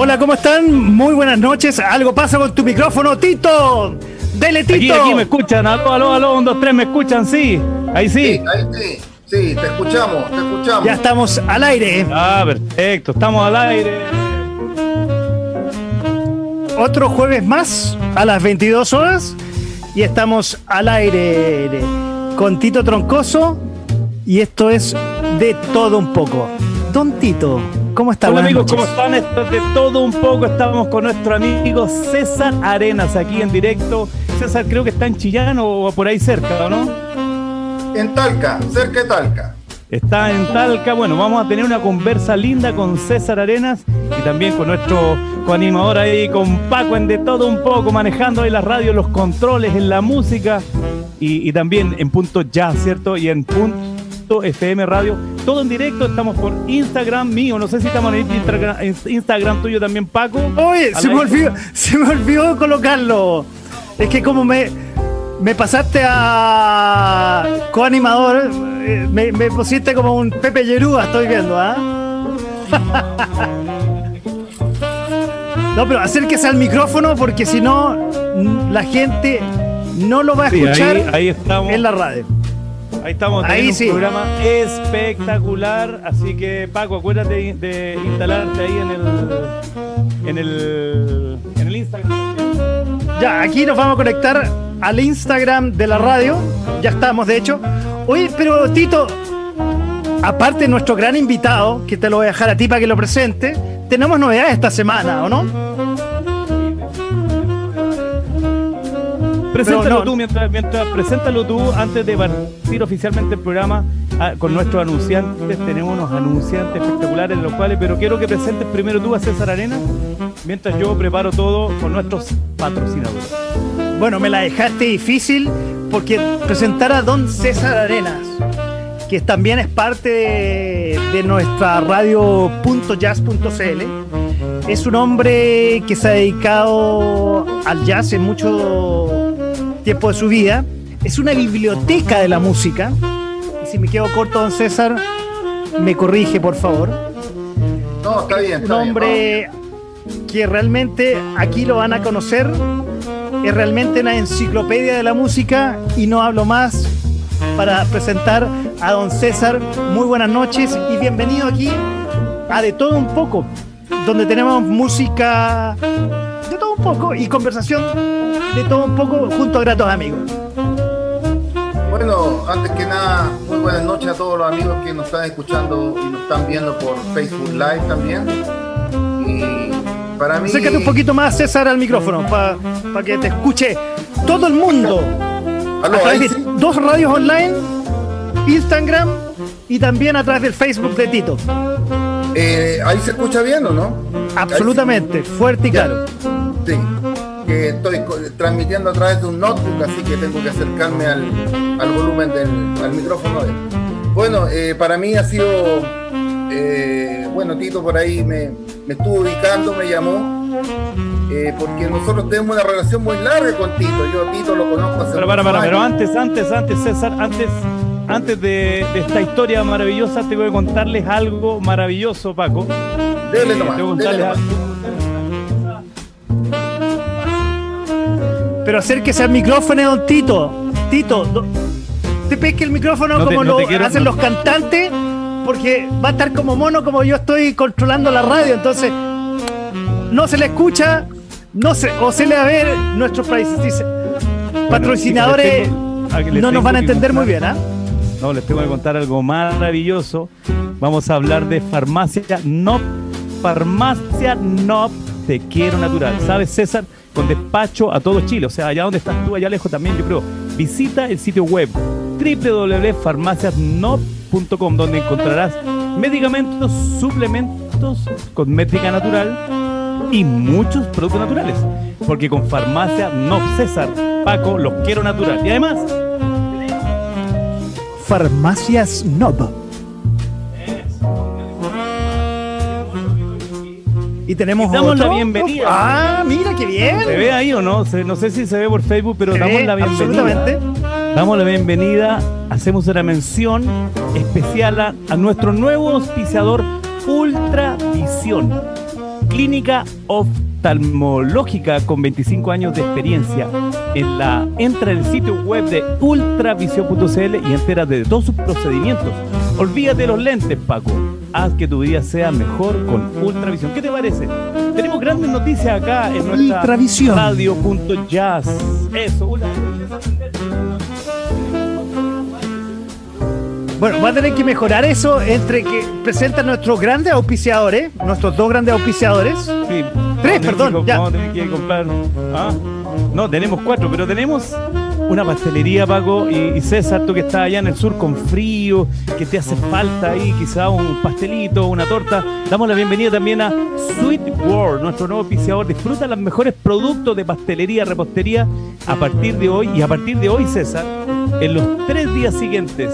Hola, ¿cómo están? Muy buenas noches. Algo pasa con tu micrófono, Tito. Dele, Tito. Aquí, aquí me escuchan. Aló, aló, aló. Un, dos, tres, me escuchan. Sí. Ahí sí. Sí, ahí sí. Sí, te escuchamos, te escuchamos. Ya estamos al aire. Ah, perfecto. Estamos al aire. Otro jueves más a las 22 horas y estamos al aire con Tito Troncoso y esto es de todo un poco. Don Tito, ¿cómo está? Hola amigos, ¿cómo están? Esto es de todo un poco. Estamos con nuestro amigo César Arenas aquí en directo. César creo que está en Chillán o por ahí cerca, ¿o no? En Talca, cerca de Talca. Está en Talca. Bueno, vamos a tener una conversa linda con César Arenas y también con nuestro coanimador ahí, con Paco en de todo un poco, manejando ahí la radio, los controles, en la música y, y también en punto jazz, ¿cierto? Y en punto FM Radio. Todo en directo, estamos por Instagram mío. No sé si estamos en Instagram, Instagram tuyo también, Paco. Oye, se me, olvidó, se me olvidó colocarlo. Es que como me, me pasaste a coanimador, eh, me, me pusiste como un Pepe Yerúa, estoy viendo, ¿ah? No, pero acérquese al micrófono porque si no, la gente no lo va a Sí, escuchar ahí, ahí estamos. en la radio. Ahí estamos, Ahí sí. un programa espectacular. Así que, Paco, acuérdate de instalarte ahí en el, en el, en el Instagram. Ya, aquí nos vamos a conectar al Instagram de la radio. Ya estamos, de hecho. Oye, pero Tito, aparte de nuestro gran invitado, que te lo voy a dejar a ti para que lo presente, tenemos novedades esta semana, ¿o no? Preséntalo no. tú, mientras, mientras preséntalo tú antes de partir oficialmente el programa ah, con nuestros anunciantes. Tenemos unos anunciantes espectaculares, los cuales, pero quiero que presentes primero tú a César Arena, mientras yo preparo todo con nuestros patrocinadores. Bueno, me la dejaste difícil porque presentar a don César Arenas, que también es parte de, de nuestra radio .jazz.cl, es un hombre que se ha dedicado al jazz en mucho tiempo de su vida. Es una biblioteca de la música. Y si me quedo corto, don César, me corrige, por favor No, está bien, un está bien. hombre que realmente aquí lo van a conocer. Es realmente una enciclopedia de la música y no hablo más para presentar a don César. Muy buenas noches y bienvenido aquí a De Todo Un Poco, donde tenemos música de todo un poco y conversación de todo un poco junto a gratos amigos. Bueno, antes que nada, muy buenas noches a todos los amigos que nos están escuchando y nos están viendo por Facebook Live también. Y para mí. Acércate un poquito más, César, al micrófono para que te escuche todo el mundo. Aló, a través de dos radios online, Instagram y también a través del Facebook de Tito. Eh, ahí se escucha bien o no? Absolutamente, fuerte y claro. Sí. Estoy transmitiendo a través de un notebook, así que tengo que acercarme al, al volumen del al micrófono. Bueno, eh, para mí ha sido. eh, bueno, Tito por ahí me, me estuvo ubicando, me llamó. eh, porque nosotros tenemos una relación muy larga con Tito. Yo a Tito lo conozco hace Pero para, pero antes, antes, antes, César, antes, antes de, de esta historia maravillosa, tengo que contarles algo maravilloso, Paco. Dele nomás. algo. Pero acérquese al micrófono, don Tito. Tito, do- te pesque el micrófono No te- como no lo quiero- hacen no- los cantantes, porque va a estar como mono, como yo estoy controlando la radio. Entonces, no se le escucha, no se, o se le va a ver nuestros países. Dice, patrocinadores tengo- a que les no nos van a entender muy bien, ¿ah? No, les tengo que contar algo maravilloso. Vamos a hablar de farmacia NOP. Farmacia NOP Te Quiero Natural. ¿Sabes, César? Con despacho a todo Chile. O sea, allá donde estás tú, allá lejos también, yo creo. Visita el sitio web www.farmaciasnop.com donde encontrarás medicamentos, suplementos, cosmética natural y muchos productos naturales. porque con farmacia no César, Paco, los quiero natural. Y además, Farmacias Nob. Y tenemos damos otro. la bienvenida. Ah, mira qué bien. ¿se ve ahí o no? Se- no sé si se ve por Facebook, pero Se damos la bienvenida. Absolutamente. Damos la bienvenida, hacemos una mención especial a, a nuestro nuevo auspiciador Ultravisión, clínica oftalmológica con 25 años de experiencia. En la, entra en el sitio web de ultravisión.cl y entérate de todos sus procedimientos. Olvídate de los lentes, Paco. Haz que tu vida sea mejor con Ultravisión. ¿Qué te parece? Tenemos grandes noticias acá en nuestra Ultravisión. radio.jazz. Eso. Bueno, va a tener que mejorar eso entre que presentan nuestros grandes auspiciadores, nuestros dos grandes auspiciadores. Sí. Tres, perdón, que- ya. Vamos a tener que comprar. ¿Ah? No, tenemos cuatro, pero tenemos una pastelería, Paco, y, César, tú que estás allá en el sur con frío, que te hace falta ahí quizá un pastelito, una torta. Damos la bienvenida también a Sweet World, nuestro nuevo auspiciador. Disfruta los mejores productos de pastelería, repostería a partir de hoy. Y a partir de hoy, César, en los tres días siguientes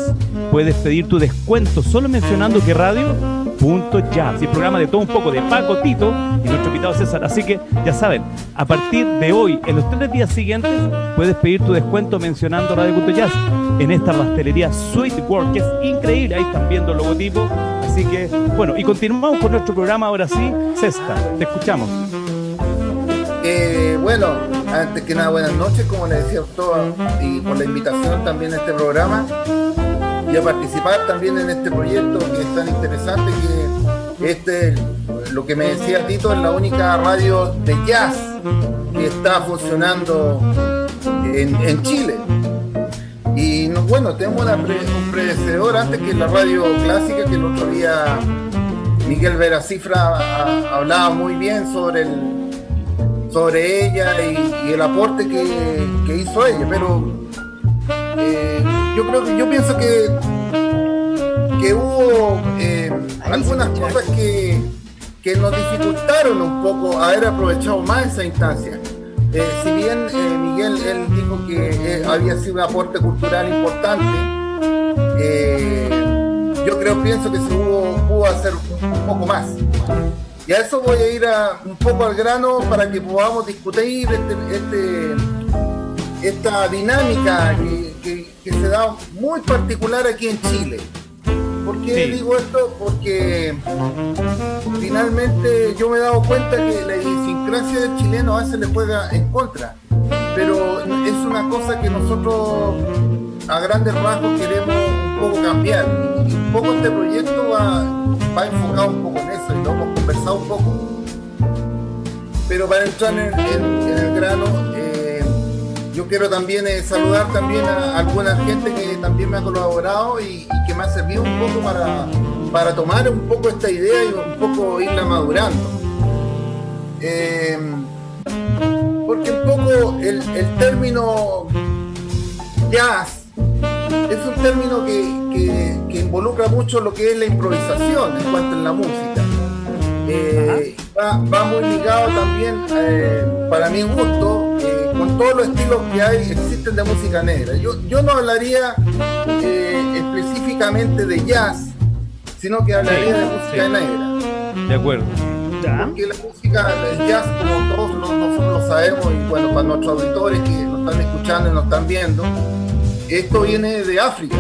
puedes pedir tu descuento solo mencionando que radio Punto Jazz, el programa de todo un poco de Paco Tito y nuestro invitado César. Así que ya saben, a partir de hoy, en los tres días siguientes, puedes pedir tu descuento mencionando Radio Punto Jazz en esta pastelería Sweet World, que es increíble. Ahí están viendo el logotipo. Así que, bueno, y continuamos con nuestro programa ahora sí. César, te escuchamos. Eh, bueno, antes que nada, buenas noches, como le decía a todos, y por la invitación también a este programa y a participar también en este proyecto que es tan interesante que este, lo que me decía Tito, es la única radio de jazz que está funcionando en, en Chile. Y no- bueno, tenemos un predecedor antes que la radio clásica, que el otro día Miguel Veracifra ha- hablaba muy bien sobre el, sobre ella y, el aporte que, que hizo ella, pero eh, yo creo que yo pienso que que hubo eh, algunas cosas que, que nos dificultaron un poco haber aprovechado más esa instancia. Eh, si bien eh, Miguel él dijo que había sido un aporte cultural importante, yo creo pienso que se hubo, pudo hacer un poco más. Y a eso voy a ir a- un poco al grano para que podamos discutir este, este- esta dinámica que, que- que se da muy particular aquí en Chile. ¿Por qué Sí. digo esto? Porque finalmente yo me he dado cuenta que la idiosincrasia del chileno a veces le juega en contra. Pero es una cosa que nosotros a grandes rasgos queremos un poco cambiar. Y un poco este proyecto va, va enfocado un poco en eso y lo hemos conversado un poco. Pero para entrar en, en- en el grano, yo quiero también eh, saludar también a alguna gente que también me ha colaborado y, que me ha servido un poco para, para tomar un poco esta idea y un poco irla madurando. Eh, porque un poco el, término jazz es un término que, que- involucra mucho lo que es la improvisación en cuanto en la música. Eh, va, va muy ligado también, eh, para mi gusto, eh, con todos los estilos que hay, existen de música negra. Yo, yo no hablaría eh, específicamente de jazz, sino que hablaría Sí, de música sí. negra. De acuerdo. Ya. Porque la música, el jazz, como todos nosotros lo sabemos, y bueno, para nuestros auditores que nos están escuchando y nos están viendo, esto viene de África,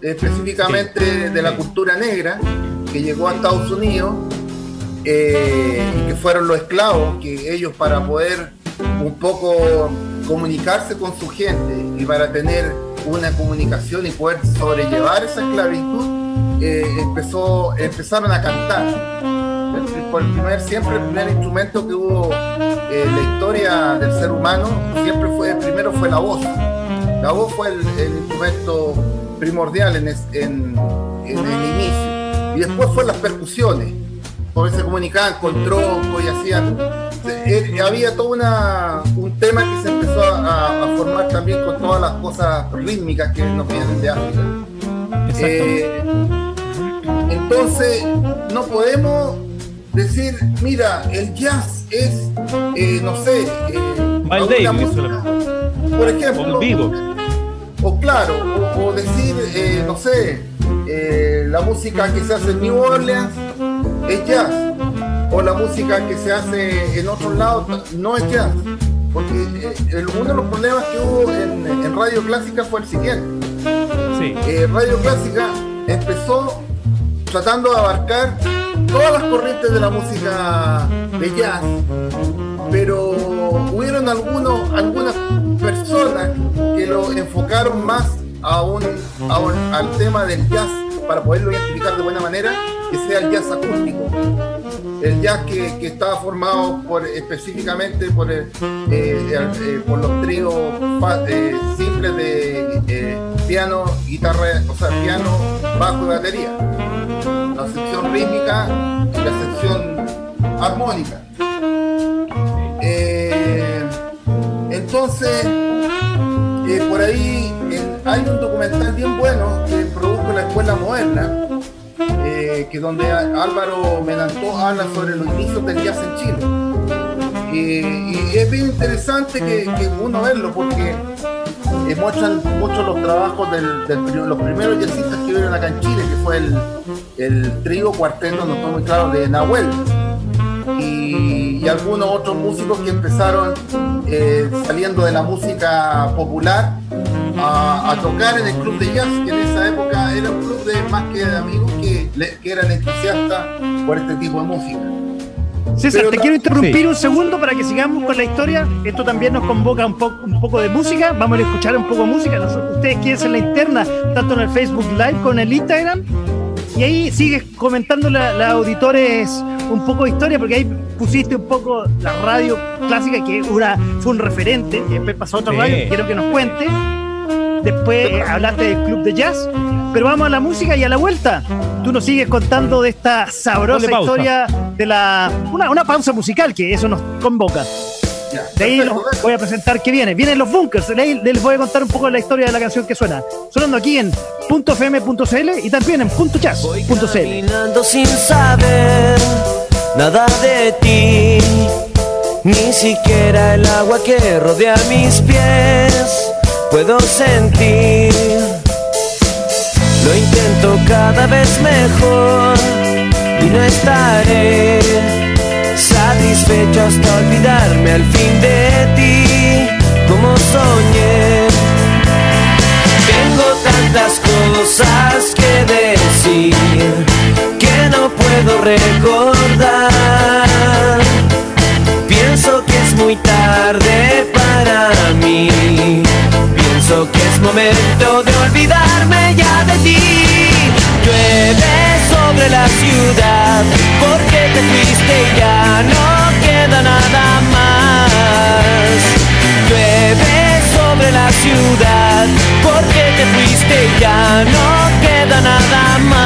específicamente de la cultura negra, que llegó a Estados Unidos, eh, que fueron los esclavos, que ellos para poder un poco comunicarse con su gente y para tener una comunicación y poder sobrellevar esa esclavitud, eh, empezó, empezaron a cantar. Por el primer, siempre el primer instrumento que hubo eh, en la historia del ser humano, siempre fue, el primero fue la voz. La voz fue el, el instrumento primordial en, es- en- en el inicio. Y después fue las percusiones, porque se comunicaban con troncos y hacían... eh, había todo una, un tema que se empezó a, a formar también con todas las cosas rítmicas que nos vienen de África. Eh, entonces, no podemos decir, mira, el jazz es, eh, no sé, eh, por ejemplo, vivo. o claro, o, decir, eh, no sé, la música que se hace en New Orleans es jazz, o la música que se hace en otros lados no es jazz. Porque eh, uno de los problemas que hubo en, Radio Clásica fue el siguiente. Radio Clásica empezó tratando de abarcar todas las corrientes de la música de jazz, pero hubieron algunos, algunas personas que lo enfocaron más a un, al tema del jazz para poderlo identificar de buena manera, que sea el jazz acústico. El jazz que, que estaba formado por, específicamente por, eh, eh, por los tríos eh, simples de piano, guitarra, o sea, piano, bajo y batería. La sección rítmica y la sección armónica. entonces, por ahí hay un documental bien bueno que produjo la Escuela Moderna, que donde Álvaro Menantó habla sobre los inicios del jazz en Chile. y es bien interesante que, uno verlo porque muestran mucho los trabajos de los primeros jazzistas que vieron acá en Chile, que fue el, el trío cuarteto, no estoy muy claro, de Nahuel. Y, y, algunos otros músicos que empezaron eh, saliendo de la música popular a, tocar en el club de jazz, que en esa época era un club de más que de amigos que, que eran entusiastas por este tipo de música. César, te quiero interrumpir un segundo para que sigamos con la historia. Esto también nos convoca un, poco un poco de música. Vamos a escuchar un poco de música. Ustedes quieren ser la interna, tanto en el Facebook Live como en el Instagram. Y ahí sigues comentando a los auditores un poco de historia, porque ahí pusiste un poco la radio clásica, que una, fue un referente, y después pasó a otra radio, quiero que nos cuente. Después hablaste del club de jazz, pero vamos a la música y a la vuelta. Tú nos sigues contando de esta sabrosa historia de la. Una, una pausa musical, que eso nos convoca. De ahí los voy a presentar que viene. Vienen los bunkers. De ahí les voy a contar un poco de la historia de la canción que suena. Sonando aquí en .fm.cl y también en .jazz.cl. sin saber nada de ti, ni siquiera el agua que rodea mis pies puedo sentir. Lo intento cada vez mejor y no estaré satisfecho hasta olvidarme al fin de ti, como soñé. Tengo tantas cosas que decir que no puedo recordar. Pienso que es muy tarde para mí. Pienso que es momento de olvidarme ya de ti. Llueve sobre la ciudad porque te fuiste y ya no queda nada más. Llueve sobre la ciudad porque te fuiste y ya no queda nada más.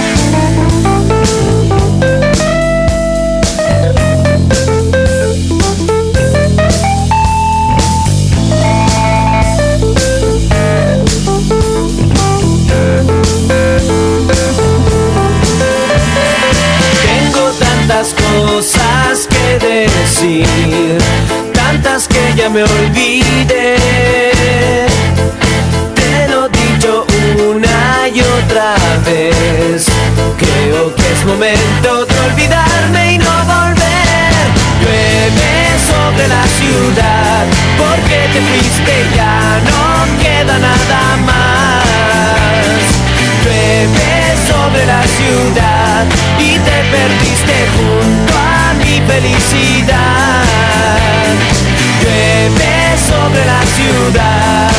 tantas que ya me olvidé. Te lo he dicho una y otra vez, creo que es momento de olvidarme y no volver. Llueve sobre la ciudad, porque te fuiste ya no queda nada más. Llueve sobre la ciudad y te perdiste junto a mi felicidad. Llueve sobre la ciudad,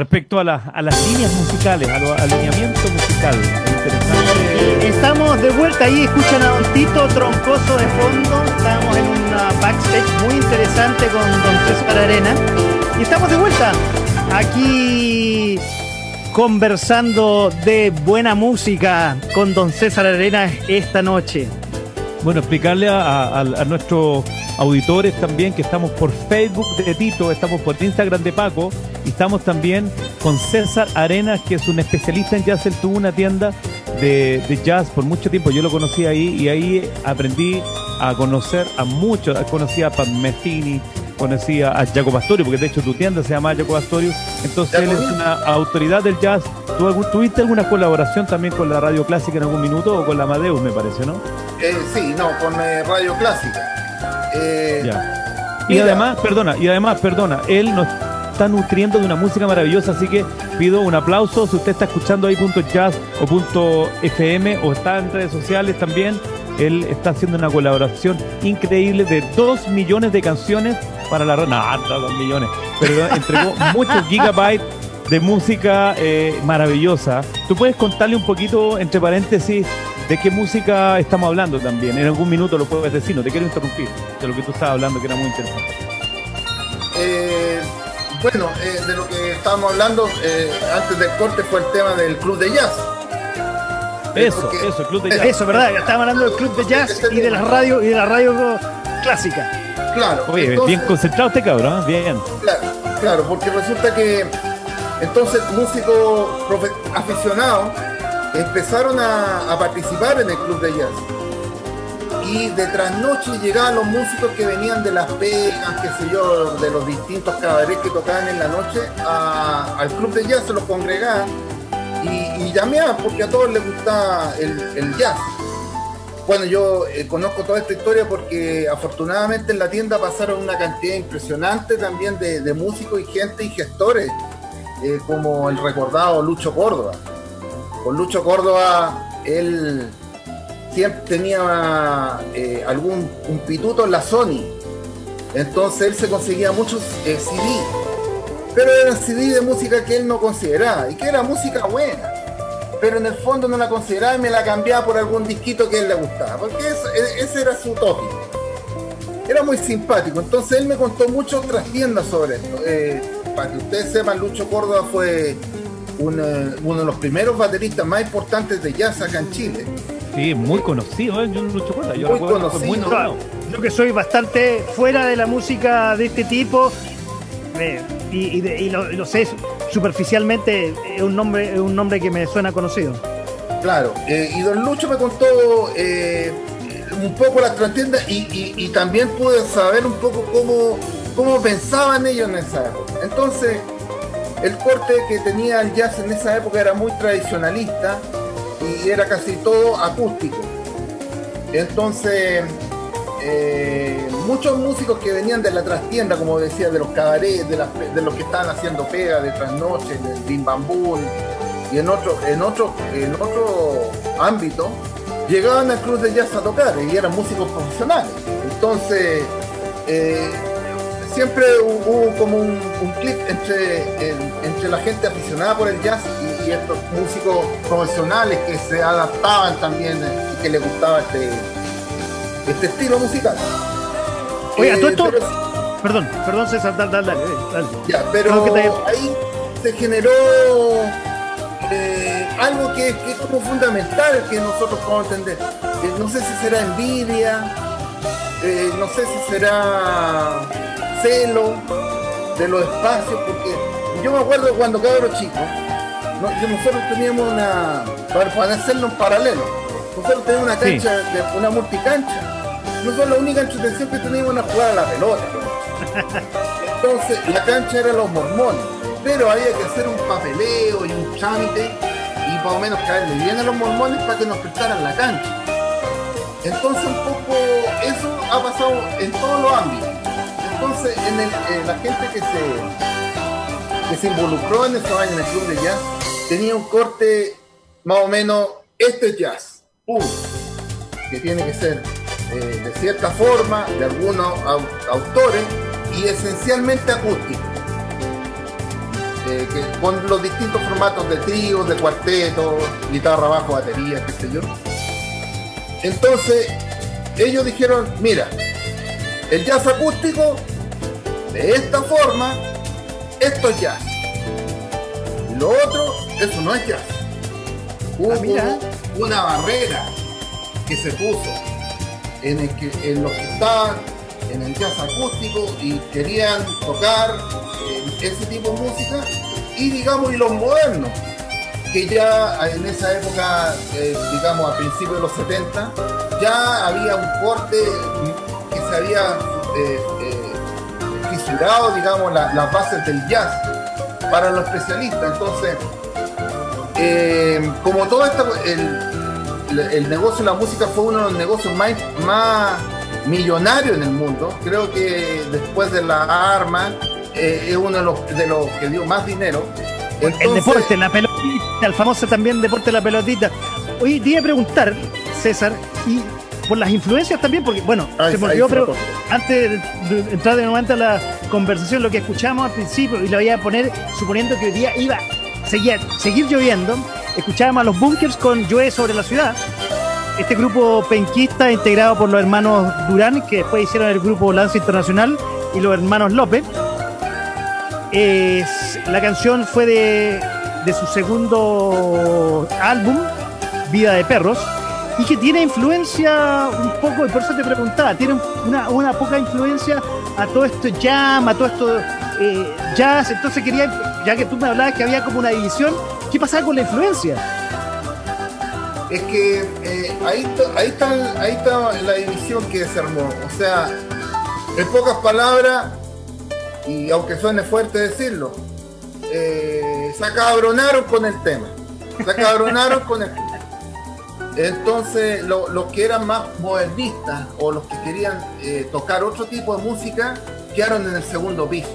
Respecto a, la- a las líneas musicales, a los alineamientos musical, interesante. Estamos de vuelta ahí, escuchan a Don Tito Troncoso de fondo. Estamos en una backstage muy interesante con Don César Arena. Y estamos de vuelta aquí conversando de buena música con Don César Arena esta noche. Bueno, explicarle a, a- a nuestros auditores también que estamos por Facebook de Tito, estamos por Instagram de Paco y estamos también con César Arenas, que es un especialista en jazz. Él tuvo una tienda de, de jazz por mucho tiempo. Yo lo conocí ahí y ahí aprendí a conocer a muchos. Conocí a Pat Metheny, conocí a Jacob Astorio, porque de hecho tu tienda se llama Jacob Astorio. Entonces él es una autoridad del jazz. ¿Tú algún- tuviste alguna colaboración también con la radio clásica en algún minuto o con la Amadeus, me parece, no? Eh, sí, no, con eh, Radio Clásica. Eh, Ya. Y Mira. además, perdona, y además, perdona, él nos está nutriendo de una música maravillosa, así que pido un aplauso si usted está escuchando ahí punto jazz o punto FM o está en redes sociales también. Él está haciendo una colaboración increíble de dos millones de canciones para la red. No, no, dos millones. Pero entregó muchos gigabytes de música eh, maravillosa. ¿Tú puedes contarle un poquito, entre paréntesis, de qué música estamos hablando también? En algún minuto lo puedes decir, no te quiero interrumpir, de lo que tú estabas hablando, que era muy interesante. eh, bueno, eh, de lo que estábamos hablando eh, antes del corte fue el tema del club de jazz. Eh, Eso, porque- eso, Club de Jazz. Eso, ¿verdad? Estábamos hablando del club de jazz y de la radio y de la radio clásica. Claro. Oye, entonces- bien concentrado este cabrón, ¿eh? bien. Claro, claro, porque resulta que entonces músicos aficionados empezaron a, a participar en el club de jazz. Y de trasnoche llegaban los músicos que venían de las pegas, qué sé yo, de los distintos cabarets que tocaban en la noche, al club de jazz se los congregaban y, y llameaban porque a todos les gustaba el, jazz. Bueno, yo eh, conozco toda esta historia porque afortunadamente en la tienda pasaron una cantidad impresionante también de, músicos y gente y gestores, eh, como el recordado Lucho Córdoba. Con Lucho Córdoba, él tenía eh, algún un pituto en la Sony. Entonces él se conseguía muchos eh, CD, pero eran CD de música que él no consideraba y que era música buena pero en el fondo no la consideraba y me la cambiaba por algún disquito que él le gustaba, porque eso- e- ese era su tópico. Era muy simpático, entonces él me contó mucho trastiendas sobre esto. Eh, para que ustedes sepan, Lucho Córdoba fue un, eh, uno de los primeros bateristas más importantes de jazz acá en Chile. Sí, muy conocido, ¿eh? Yo no Lucho Córdoba, yo Muy recuerdo muy conocido. nombrado. Yo que soy bastante fuera de la música de este tipo eh, y, y de- y lo, y lo sé superficialmente, es un nombre, es un nombre que me suena conocido. Claro, eh, y don Lucho me contó eh, un poco las trastiendas y, y- y también pude saber un poco cómo, cómo pensaban ellos en esa época. Entonces, el corte que tenía el jazz en esa época era muy tradicionalista y era casi todo acústico. Entonces, eh, muchos músicos que venían de la trastienda, como decía, de los cabarets, de, los que estaban haciendo pega, de trasnoche, del bim bam boom, y en otro, en otro, en otro ámbito, llegaban al club de jazz a tocar y eran músicos profesionales. Entonces, eh, siempre hu- hubo como un, un clic entre, entre la gente aficionada por el jazz y, estos músicos profesionales que se adaptaban también eh, y que les gustaba este, este estilo musical. Oiga, Eh, todo esto- pero- Perdón, perdón César, dale, dale, dale. dale. Ya, pero te- ahí se generó eh, algo que, que es como fundamental que nosotros podemos entender. Eh, no sé si será envidia, eh, no sé si será celo de los espacios, porque yo me acuerdo cuando cabro chico, no- nosotros teníamos una, para, para hacerlo en paralelo, nosotros teníamos una Sí. cancha, de, una multicancha. Nosotros la única entretención que teníamos era jugar a la pelota. Entonces, la cancha era los mormones, pero había que hacer un papeleo y un trámite y más o menos caerle bien a los mormones para que nos prestaran la cancha. Entonces, un poco eso ha pasado en todos los ámbitos. Entonces, en el- eh, la gente que se, que se involucró en esos años en el club de jazz tenía un corte más o menos, este es jazz, punto que tiene que ser eh, de cierta forma, de algunos au- autores y esencialmente acústico. Eh, con los distintos formatos de trío, de cuarteto, guitarra, bajo, batería, qué sé yo. Entonces, ellos dijeron, mira, el jazz acústico, de esta forma, esto es jazz. Lo otro, eso no es jazz. Hubo Ah, mira. una barrera que se puso en, el que, en los que estaban en el jazz acústico y querían tocar eh, ese tipo de música y digamos y los modernos que ya en esa época eh, digamos a principios de los 70 ya había un corte que se había eh, eh, fisurado digamos la- las bases del jazz para los especialistas entonces eh, como todo esto el, negocio de la música fue uno de los negocios más, más millonarios en el mundo. Creo que después de la arma eh, es uno de los, de los que dio más dinero. El deporte, la pelotita, el famoso también deporte de la pelotita. Oye, te iba a preguntar, César, y por las influencias también, porque, bueno, se me olvidó, pero antes de de entrar de nuevo a la conversación, lo que escuchamos al principio, y lo voy a poner suponiendo que hoy día iba a seguir, seguir lloviendo, escuchábamos a los bunkers con Llueve sobre la ciudad. Este grupo penquista integrado por los hermanos Durán, que después hicieron el grupo Lance Internacional, y los hermanos López. Es- la canción fue de, de su segundo álbum, Vida de Perros, y que tiene influencia un poco, por eso te preguntaba, tiene una, poca influencia a todo esto jam, a todo esto eh, jazz, entonces quería, ya que tú me hablabas que había como una división, ¿qué pasaba con la influencia? es que eh, ahí está la división que se armó. O sea, en pocas palabras, y aunque suene fuerte decirlo, eh, se acabronaron con el tema. Se acabronaron con el tema. Entonces, lo- los que eran más modernistas o los que querían eh, tocar otro tipo de música quedaron en el segundo piso.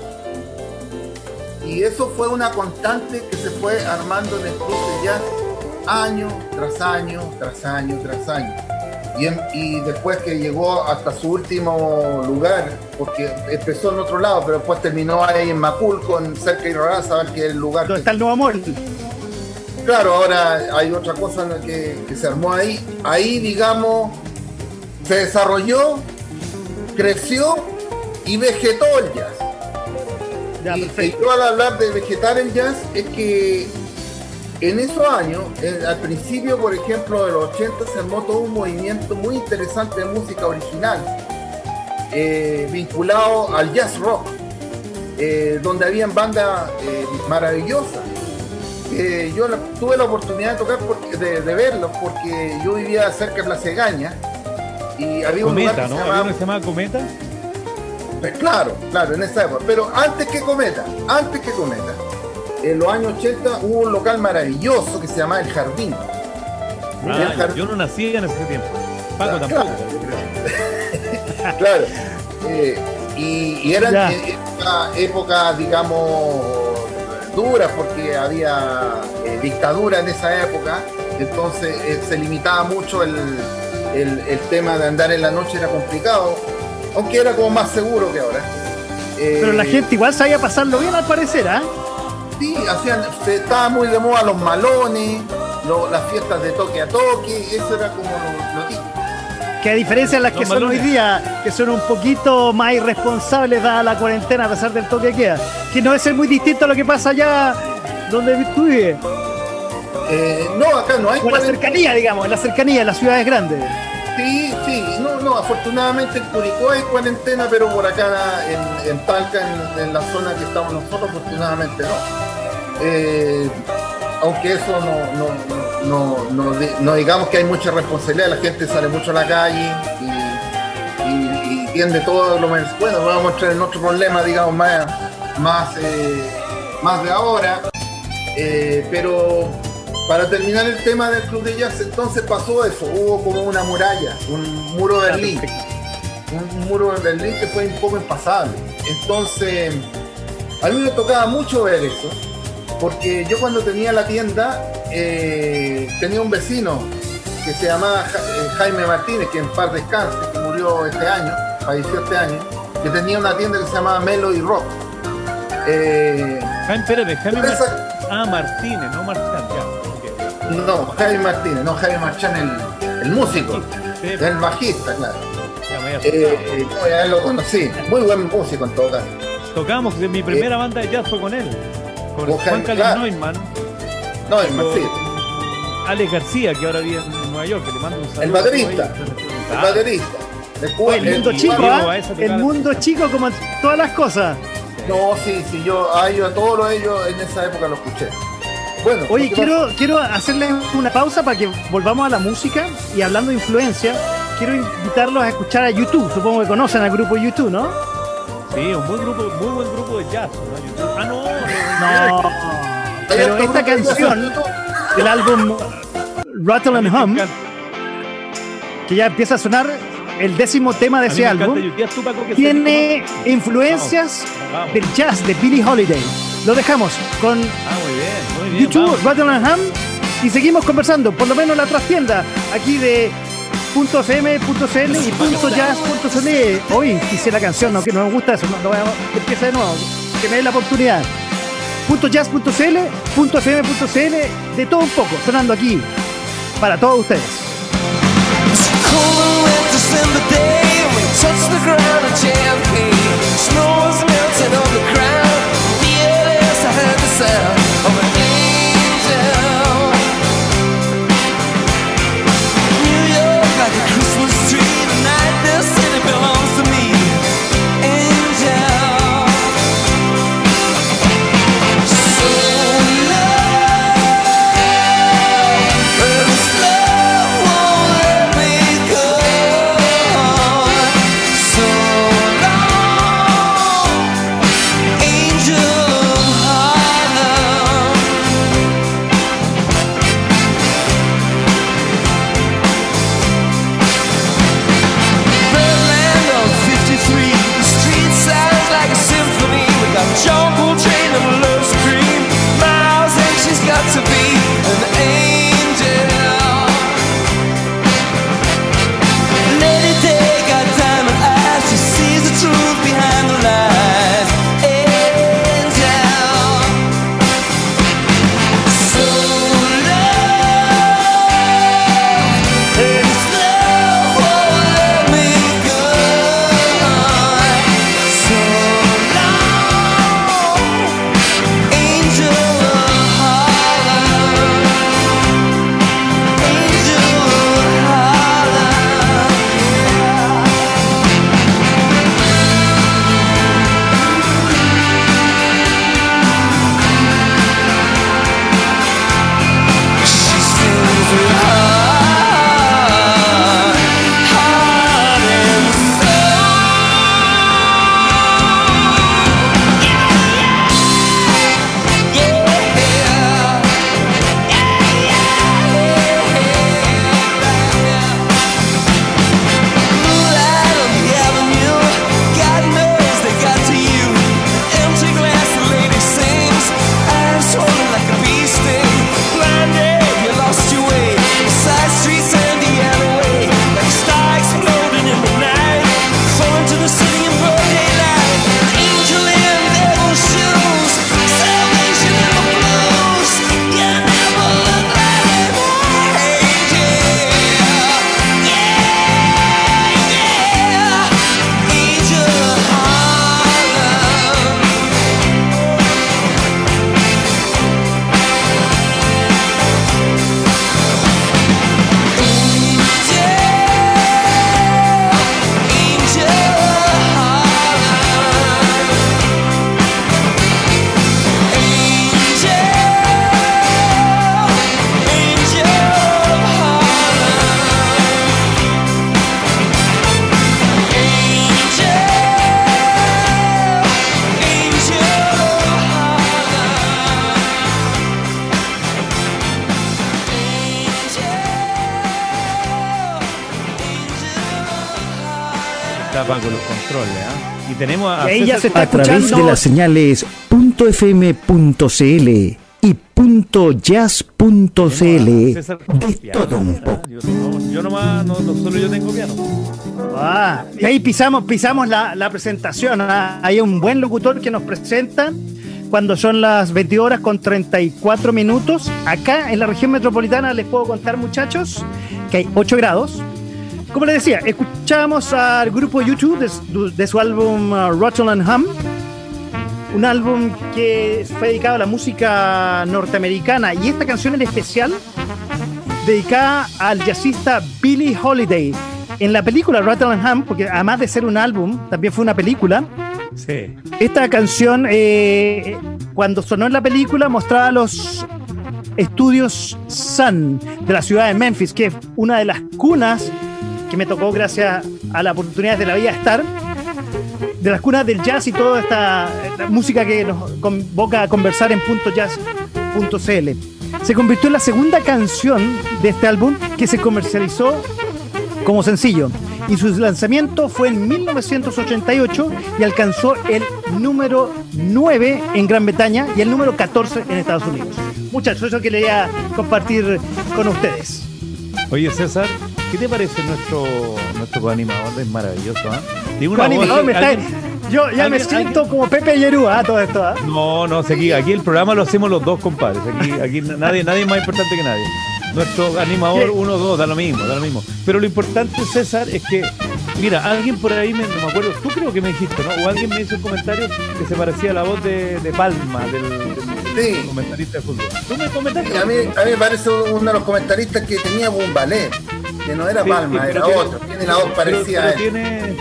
Y eso fue una constante que se fue armando en el club de jazz año tras año, tras año, tras año. Y, en- y después que llegó hasta su último lugar, porque empezó en otro lado, pero después terminó ahí en Macul con cerca de Irarrázaval, que es el lugar ¿Dónde que está el nuevo amor? Claro, ahora hay otra cosa que, que se armó ahí. Ahí, digamos, se desarrolló, creció y vegetó el jazz. Ya, y, perfecto. y yo al hablar de vegetar el jazz es que en esos años, al principio, por ejemplo, de los 80, se armó todo un movimiento muy interesante de música original, eh, vinculado al jazz rock, eh, donde habían bandas eh, maravillosas. Eh, yo la- tuve la oportunidad de tocar, porque- de, de verlos, porque yo vivía cerca de Plaza Gaña y había un lugar que ¿no? se ¿Había llamaba se llama Cometa? pues claro, claro, en esa época. Pero antes que Cometa, antes que Cometa, en los años 80 hubo un local maravilloso que se llamaba El Jardín. Ah, El Jardín. yo no nací en ese tiempo. Paco Claro. tampoco. Claro. Eh, y, y eran Ya. eh, época- épocas, digamos, duras porque había eh, dictadura en esa época. Entonces eh, se limitaba mucho el, el- el tema de andar en la noche, era complicado. Aunque era como más seguro que ahora. Eh, Pero la gente igual sabía pasarlo bien al parecer, ¿ah? Sí, hacían, se estaba muy de moda los malones, lo- las fiestas de toque a toque, eso era como lo, lo típico. Que a diferencia de las que son hoy balones. día, que son un poquito más irresponsables dada la cuarentena a pesar del toque que queda. Que no es muy distinto a lo que pasa allá donde tú vives. Eh, no, acá no hay O en la cuarentena. cercanía, digamos, en la cercanía, en las ciudades grandes. Sí, sí, no, no, afortunadamente en Curicó hay cuarentena, pero por acá en, en Talca, en, en la zona que estamos nosotros, afortunadamente no. Eh, aunque eso no, no, no, no, di- no digamos que hay mucha responsabilidad, la gente sale mucho a la calle y, y, y tiende todo lo menos. Bueno, vamos a entrar en otro problema, digamos, más, más, eh, más de ahora. Eh, pero para terminar el tema del club de jazz, entonces pasó eso, hubo como una muralla, un muro de Berlín, un muro de Berlín que fue un poco impasable. Entonces, a mí me tocaba mucho ver eso, porque yo cuando tenía la tienda, eh, tenía un vecino que se llamaba Ja- eh, Jaime Martínez, que en paz descanse, que murió este año, falleció este año, que tenía una tienda que se llamaba Melody Rock. Eh, Jaime, espérate, Jaime Esa- Mar- Ah, Martínez, no Marchán, ya. No, Jaime Martínez, no Jaime Marchán, el, el músico, Sí, el bajista, claro. ya. Eh, no, ya lo conocí, muy buen músico en todo caso. Tocamos, mi primera banda de jazz fue con él. Con Con Juan Carlos claro. Neumann, No, el con sí, Alex García, que ahora vive en Nueva York, que le mando un saludo. El baterista. El baterista. El, cu- Oye, el mundo el- chico, ¿ah? esa El mundo chico como todas las cosas. No, sí, sí, yo a ellos, a todos los- ellos en esa época lo escuché. Bueno, Oye, quiero, quiero hacerles una pausa para que volvamos a la música y hablando de influencia, quiero invitarlos a escuchar a YouTube. Supongo que conocen al grupo YouTube, ¿no? Sí, un buen grupo, muy buen grupo de jazz. ¿no? Ah, no, No. Pero esta canción jazz, del álbum Rattle and Hum, que ya empieza a sonar el décimo tema de ese álbum, tiene influencias del jazz de Billie Holiday. Lo dejamos con Ah. YouTube. Rattle and Hum y seguimos conversando, por lo menos en la trastienda, aquí de .fm.cl y .jazz.cl. Hoy quise la canción, no, que no me gusta eso, no, no, que empiece de nuevo, que me dé la oportunidad. .jazz.cl, de todo un poco, sonando aquí para todos ustedes. Está A través de escuchando- las señales .fm.cl y .jazz.cl de todo un poco. Yo, no, yo nomás, no, no solo yo tengo piano. Ah, y ahí pisamos, pisamos la, la presentación. ah. Hay un buen locutor que nos presenta cuando son las 20 horas con 34 minutos. Acá en la región metropolitana les puedo contar, muchachos, que hay 8 grados. Como les decía, escuchábamos al grupo YouTube de, su- de su álbum uh, Rattle and Hum. Un álbum que fue dedicado a la música norteamericana. Y esta canción en especial dedicada al jazzista Billie Holiday. En la película Rattle and Hum, porque además de ser un álbum, también fue una película. Sí. Esta canción, eh, cuando sonó en la película, mostraba los estudios Sun de la ciudad de Memphis, que es una de las cunas que me tocó gracias a la oportunidad de la vida estar, de las cunas del jazz y toda esta música que nos convoca a conversar en .jazz.cl. Se convirtió en la segunda canción de este álbum que se comercializó como sencillo. Y su lanzamiento fue en 1988 y alcanzó el número 9 en Gran Bretaña y el número 14 en Estados Unidos. Muchachos, eso que quería compartir con ustedes. Oye, César, ¿qué te parece nuestro nuestro coanimador? Es maravilloso, ¿ah? Tiene una Juan, voz- no, me está- yo ya me alguien- siento como Pepe Yerú, ah, todo esto. ah. No, no, aquí, aquí el programa lo hacemos los dos, compadres. Aquí, aquí nadie, nadie es más importante que nadie. Nuestro animador ¿Qué? 1, 2, da lo mismo, da lo mismo. Pero lo importante, César, es que, mira, alguien por ahí, me, no me acuerdo, tú creo que me dijiste, ¿no? O alguien me hizo un comentario que se parecía a la voz de, de Palma, del, del- del Sí. comentarista de fútbol. Tú me comentaste. Y a mí, a mí me parece uno de los comentaristas que tenía un ballet, que no era Sí, Palma, sí, era pero tiene- otro, tiene la voz pero- parecida pero a él. tiene,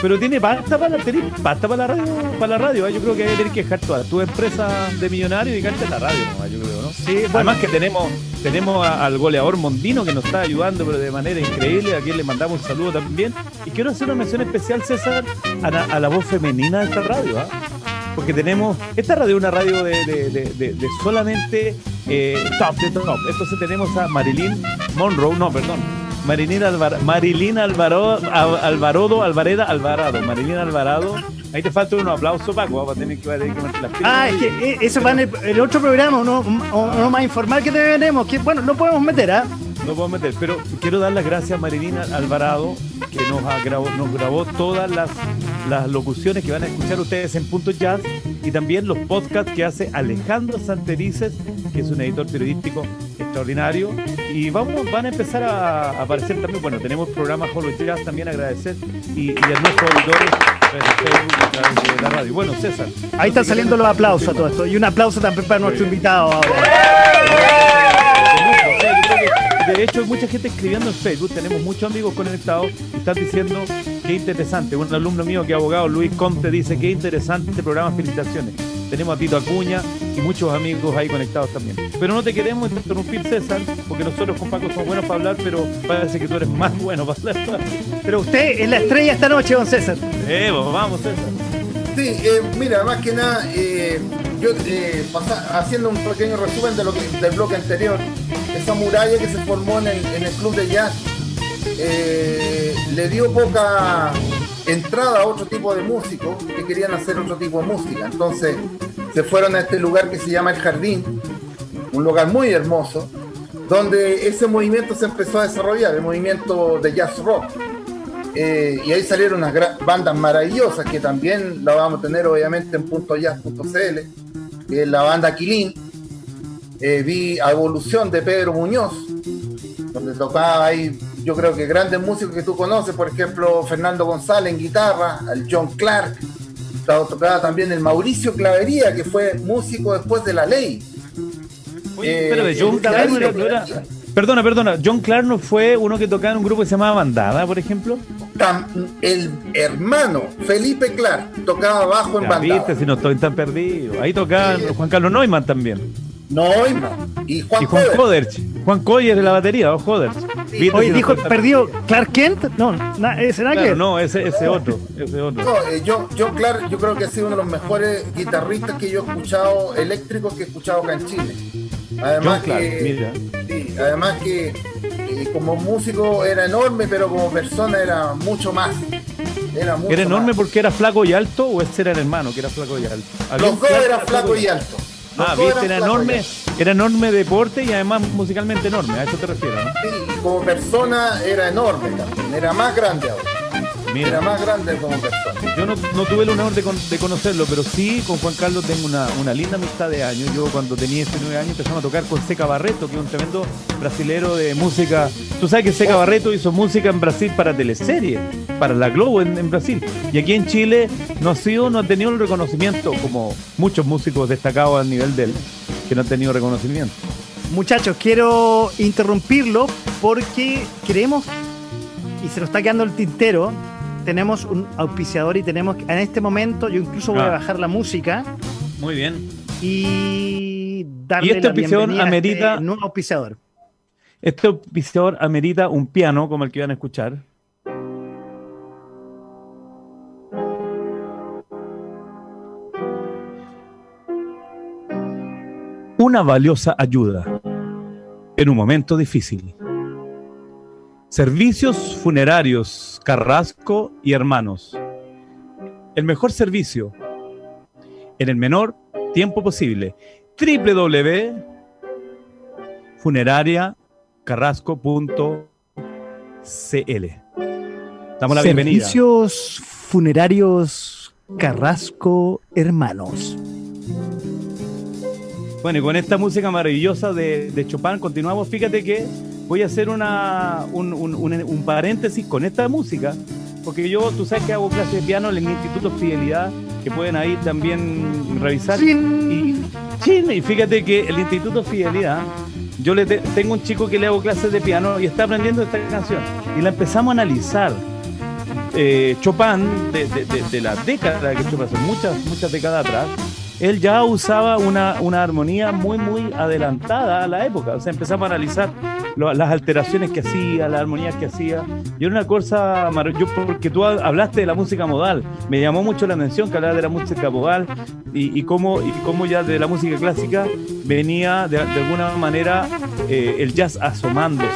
pero tiene pasta para, tenés pasta para la radio, para la radio. ¿eh? Yo creo que hay que tener que dejar toda tu empresa de millonario y a la radio, nomás, yo creo, ¿no? Sí, bueno. Además que tenemos, tenemos a- al goleador Mondino que nos está ayudando pero de manera increíble, a quien le mandamos un saludo también. Y quiero hacer una mención especial, César, a la, a la voz femenina de esta radio, ¿ah? Porque tenemos, esta radio es una radio de, de- de- de- de solamente eh, top de top. Entonces tenemos a Marilyn Monroe, no, perdón. Marilyn, Alvar Marilyn Alvaro, Al- Alvarodo, Alvareda, Alvarado. Marilyn Alvarado. Ahí te falta un aplauso, Paco. Vamos a tener que, tener que las. Ah, es que eh, eso va en el, el otro programa, uno, uno más informal que tenemos, que bueno, no podemos meter, ¿ah? No puedo meter, pero quiero dar las gracias a Marilina Alvarado, que nos, grabó, nos grabó todas las, las locuciones que van a escuchar ustedes en Punto Jazz y también los podcasts que hace Alejandro Santerices, que es un editor periodístico extraordinario. Y vamos, van a empezar a, aparecer también, bueno, tenemos programas Holo Jazz también agradecer y, y a nuestros auditores de la radio. Bueno, César. Ahí están saliendo los aplausos a todo esto. Y un aplauso también para nuestro invitado ahora. De hecho, hay mucha gente escribiendo en Facebook, tenemos muchos amigos conectados y están diciendo qué interesante. Un alumno mío que es abogado, Luis Conte, dice qué interesante este programa, felicitaciones. Tenemos a Tito Acuña y muchos amigos ahí conectados también. Pero no te queremos interrumpir, César, porque nosotros con Paco somos buenos para hablar, pero parece que tú eres más bueno para hablar. Pero usted es la estrella esta noche, don César. Eh, vamos, César. Sí, eh, mira, más que nada, eh, yo eh, pasa- haciendo un pequeño resumen de lo que, del bloque anterior, esa muralla que se formó en el, en el club de jazz eh, le dio poca entrada a otro tipo de músicos que querían hacer otro tipo de música. Entonces se fueron a este lugar que se llama El Jardín, un lugar muy hermoso, donde ese movimiento se empezó a desarrollar, el movimiento de jazz rock. Eh, y ahí salieron unas bandas maravillosas que también la vamos a tener obviamente en .jazz.cl, que es la banda Quilín. Eh, vi a Evolución de Pedro Muñoz, donde tocaba ahí, yo creo que grandes músicos que tú conoces, por ejemplo, Fernando González en guitarra, al John Clark, to- tocaba también el Mauricio Clavería, que fue músico después de la ley. Oye, Eh, espérate, John el Clark no era- Clavería- no era- Perdona, perdona. John Clark no fue uno que tocaba en un grupo que se llamaba Bandada, por ejemplo. El hermano Felipe Clark tocaba bajo en Ya banda. viste, si no estoy tan perdido. Ahí tocaban Juan Carlos Neumann también. Neumann y Juan, Y Juan Coder. Coderch. Juan Coyer de la batería, o Joderch. ¿Viste si Oye, no dijo perdido Clark Kent. No, na- ¿será Claro, que? no, ese, ese otro. Ese otro. No, eh, yo, John Clark, yo creo que ha sido uno de los mejores guitarristas que yo he escuchado, eléctricos que he escuchado acá en Chile. Además John Clark, que, mira. sí, además que eh, como músico era enorme, pero como persona era mucho más. Era, mucho ¿Era enorme más. porque era flaco y alto o ese era el hermano que era flaco y alto? Los dos flaco- eran flaco y alto. Ah, viste, era enorme, era enorme deporte y además musicalmente enorme, a eso te refieres, ¿no? Sí, como persona era enorme también, era más grande ahora. Era Mira, más grande como persona. yo no, no tuve el honor de, con- de conocerlo, pero sí con Juan Carlos tengo una, una linda amistad de años. Yo cuando tenía 19 años empezamos a tocar con Seca Barreto, que es un tremendo brasilero de música. Tú sabes que Seca Barreto hizo música en Brasil para teleserie, para la Globo en, en Brasil. Y aquí en Chile no ha sido, no ha tenido el reconocimiento como muchos músicos destacados al nivel de él, que no han tenido reconocimiento. Muchachos, quiero interrumpirlo porque queremos, y se nos está quedando el tintero, tenemos un auspiciador y tenemos en este momento, yo incluso voy Ah. a bajar la música Muy bien. y darle Y este la auspiciador bienvenida a amerita- este nuevo auspiciador. Este auspiciador amerita un piano como el que van a escuchar. Una valiosa ayuda en un momento difícil. Servicios funerarios Carrasco y Hermanos. El mejor servicio en el menor tiempo posible. www.funeraria carrasco.cl. Damos la bienvenida. Servicios funerarios Carrasco Hermanos. Bueno, y con esta música maravillosa de, de Chopin continuamos. Fíjate que voy a hacer una, un, un- un- un paréntesis con esta música, porque yo, tú sabes que hago clases de piano en el Instituto Fidelidad, que pueden ahí también revisar. Y, chin, y fíjate que el Instituto Fidelidad, yo le te- tengo un chico que le hago clases de piano y está aprendiendo esta canción. Y la empezamos a analizar. Eh, Chopin, de, de- de- de la década que Chopin, muchas, muchas décadas atrás, él ya usaba una, una armonía muy, muy adelantada a la época. O sea, empezamos a analizar las alteraciones que hacía, las armonías que hacía. Y era una cosa maravillosa, porque tú hablaste de la música modal. Me llamó mucho la atención que hablar de la música modal y, y, cómo, y cómo ya de la música clásica venía de, alguna manera eh, el jazz asomándose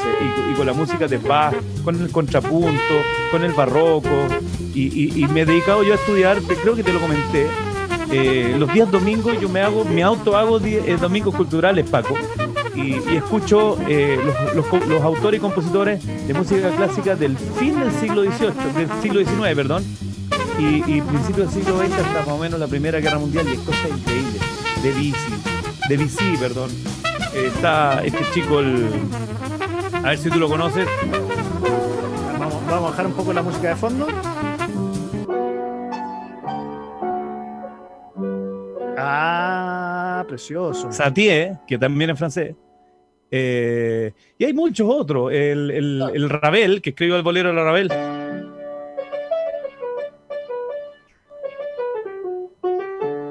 y, con la música de Bach, con el contrapunto, con el barroco. Y- y me he dedicado yo a estudiar, creo que te lo comenté, eh, los días domingos yo me hago, me auto hago eh, domingos culturales, Paco, y, escucho eh, los, autores y compositores de música clásica del fin del siglo XVIII, del siglo XIX, perdón, y, y principio del siglo XX hasta más o menos la Primera Guerra Mundial, y es cosa increíble. Debussy, Debussy, perdón. Eh, está este chico, el, a ver si tú lo conoces, vamos a bajar un poco la música de fondo. Ah, precioso. Satie, que también es francés. Eh, y hay muchos otros. El, el, el Ravel, que escribió el bolero de la Ravel.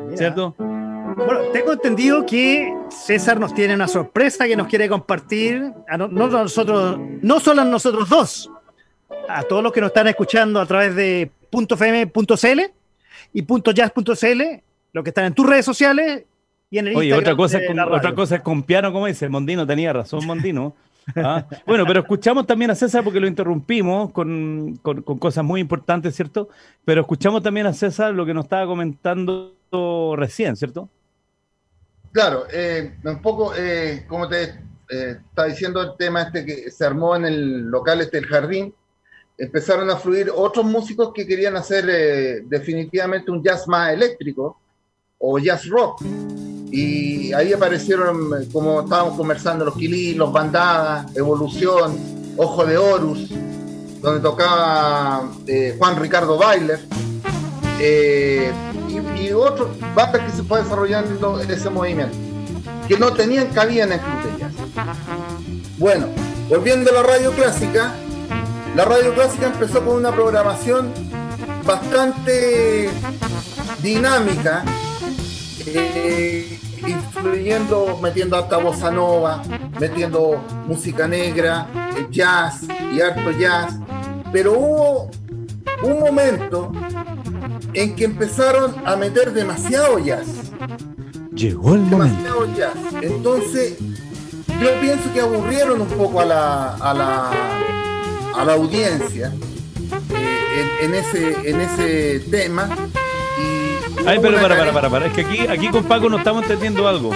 Mira. ¿Cierto? Bueno, tengo entendido que César nos tiene una sorpresa que nos quiere compartir. A no, no nosotros, no solo a nosotros dos, a todos los que nos están escuchando a través de .fm.cl y .jazz.cl, los que están en tus redes sociales y en el Oye, Instagram otra cosa, es con, otra cosa es con piano, como dice Mondino, tenía razón Mondino. Ah, Bueno, pero escuchamos también a César porque lo interrumpimos con, con- con cosas muy importantes, ¿cierto? Pero escuchamos también a César lo que nos estaba comentando recién, ¿cierto? Claro, eh, un poco, eh, como te eh, estaba diciendo, el tema este que se armó en el local este del jardín, empezaron a fluir otros músicos que querían hacer eh, definitivamente un jazz más eléctrico o jazz rock. Y ahí aparecieron, eh, como estábamos conversando, los Quilí, los Bandadas, Evolución, Ojo de Horus, donde tocaba eh, Juan Ricardo Bailer. eh, y, y otros bandas que se fue desarrollando ese movimiento, que no tenían cabida en el club de jazz. Bueno, volviendo a la radio clásica, la radio clásica empezó con una programación bastante dinámica, eh, influyendo, metiendo hasta bossa nova, metiendo música negra, eh, jazz y harto jazz, pero hubo un momento en que empezaron a meter demasiado jazz, Llegó el demasiado jazz. Entonces, yo pienso que aburrieron un poco a la, a la, a la audiencia. Eh, en, en ese, en ese tema. Ay, pero para, para, para, para. Es que aquí, aquí con Paco no estamos entendiendo algo.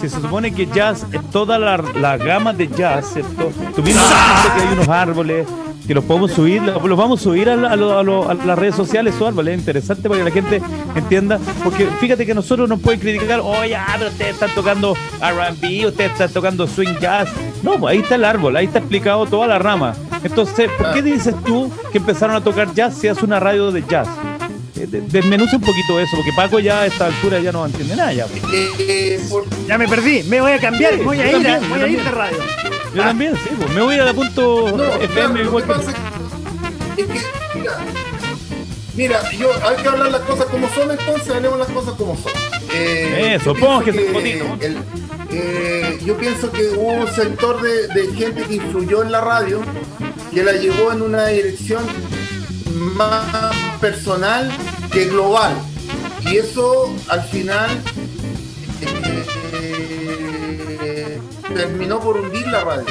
Si se supone que jazz es toda la, la gama de jazz, ¿cierto? Tú mismo dijiste que hay unos árboles que los podemos subir, los vamos a subir a, la- a lo- a lo- a las redes sociales, esos árboles. Es interesante para que la gente entienda. Porque fíjate que nosotros nos pueden criticar, oye, ah, pero ustedes están tocando RB, ustedes están tocando swing jazz. No, pues ahí está el árbol, ahí está explicado toda la rama. Entonces, ¿por qué dices tú que empezaron a tocar jazz si es una radio de jazz? Eh, de- Desmenuza un poquito eso, porque Paco ya a esta altura ya no entiende nada. Ya. Eh, por- Ya me perdí, me voy a cambiar, Sí, voy a ir, a, voy a ir de radio. Yo Ah. también, sí, pues me voy a ir a punto No, FM claro, lo igual que que pasa es que, mira, mira, yo, hay que hablar las cosas como son, entonces hablemos las cosas como son. Eh, Eso, yo ponga pienso que se fotito. el- eh, yo pienso que hubo un sector de, de gente que influyó en la radio, que la llevó en una dirección más personal que global. Y eso al final eh, terminó por hundir la radio,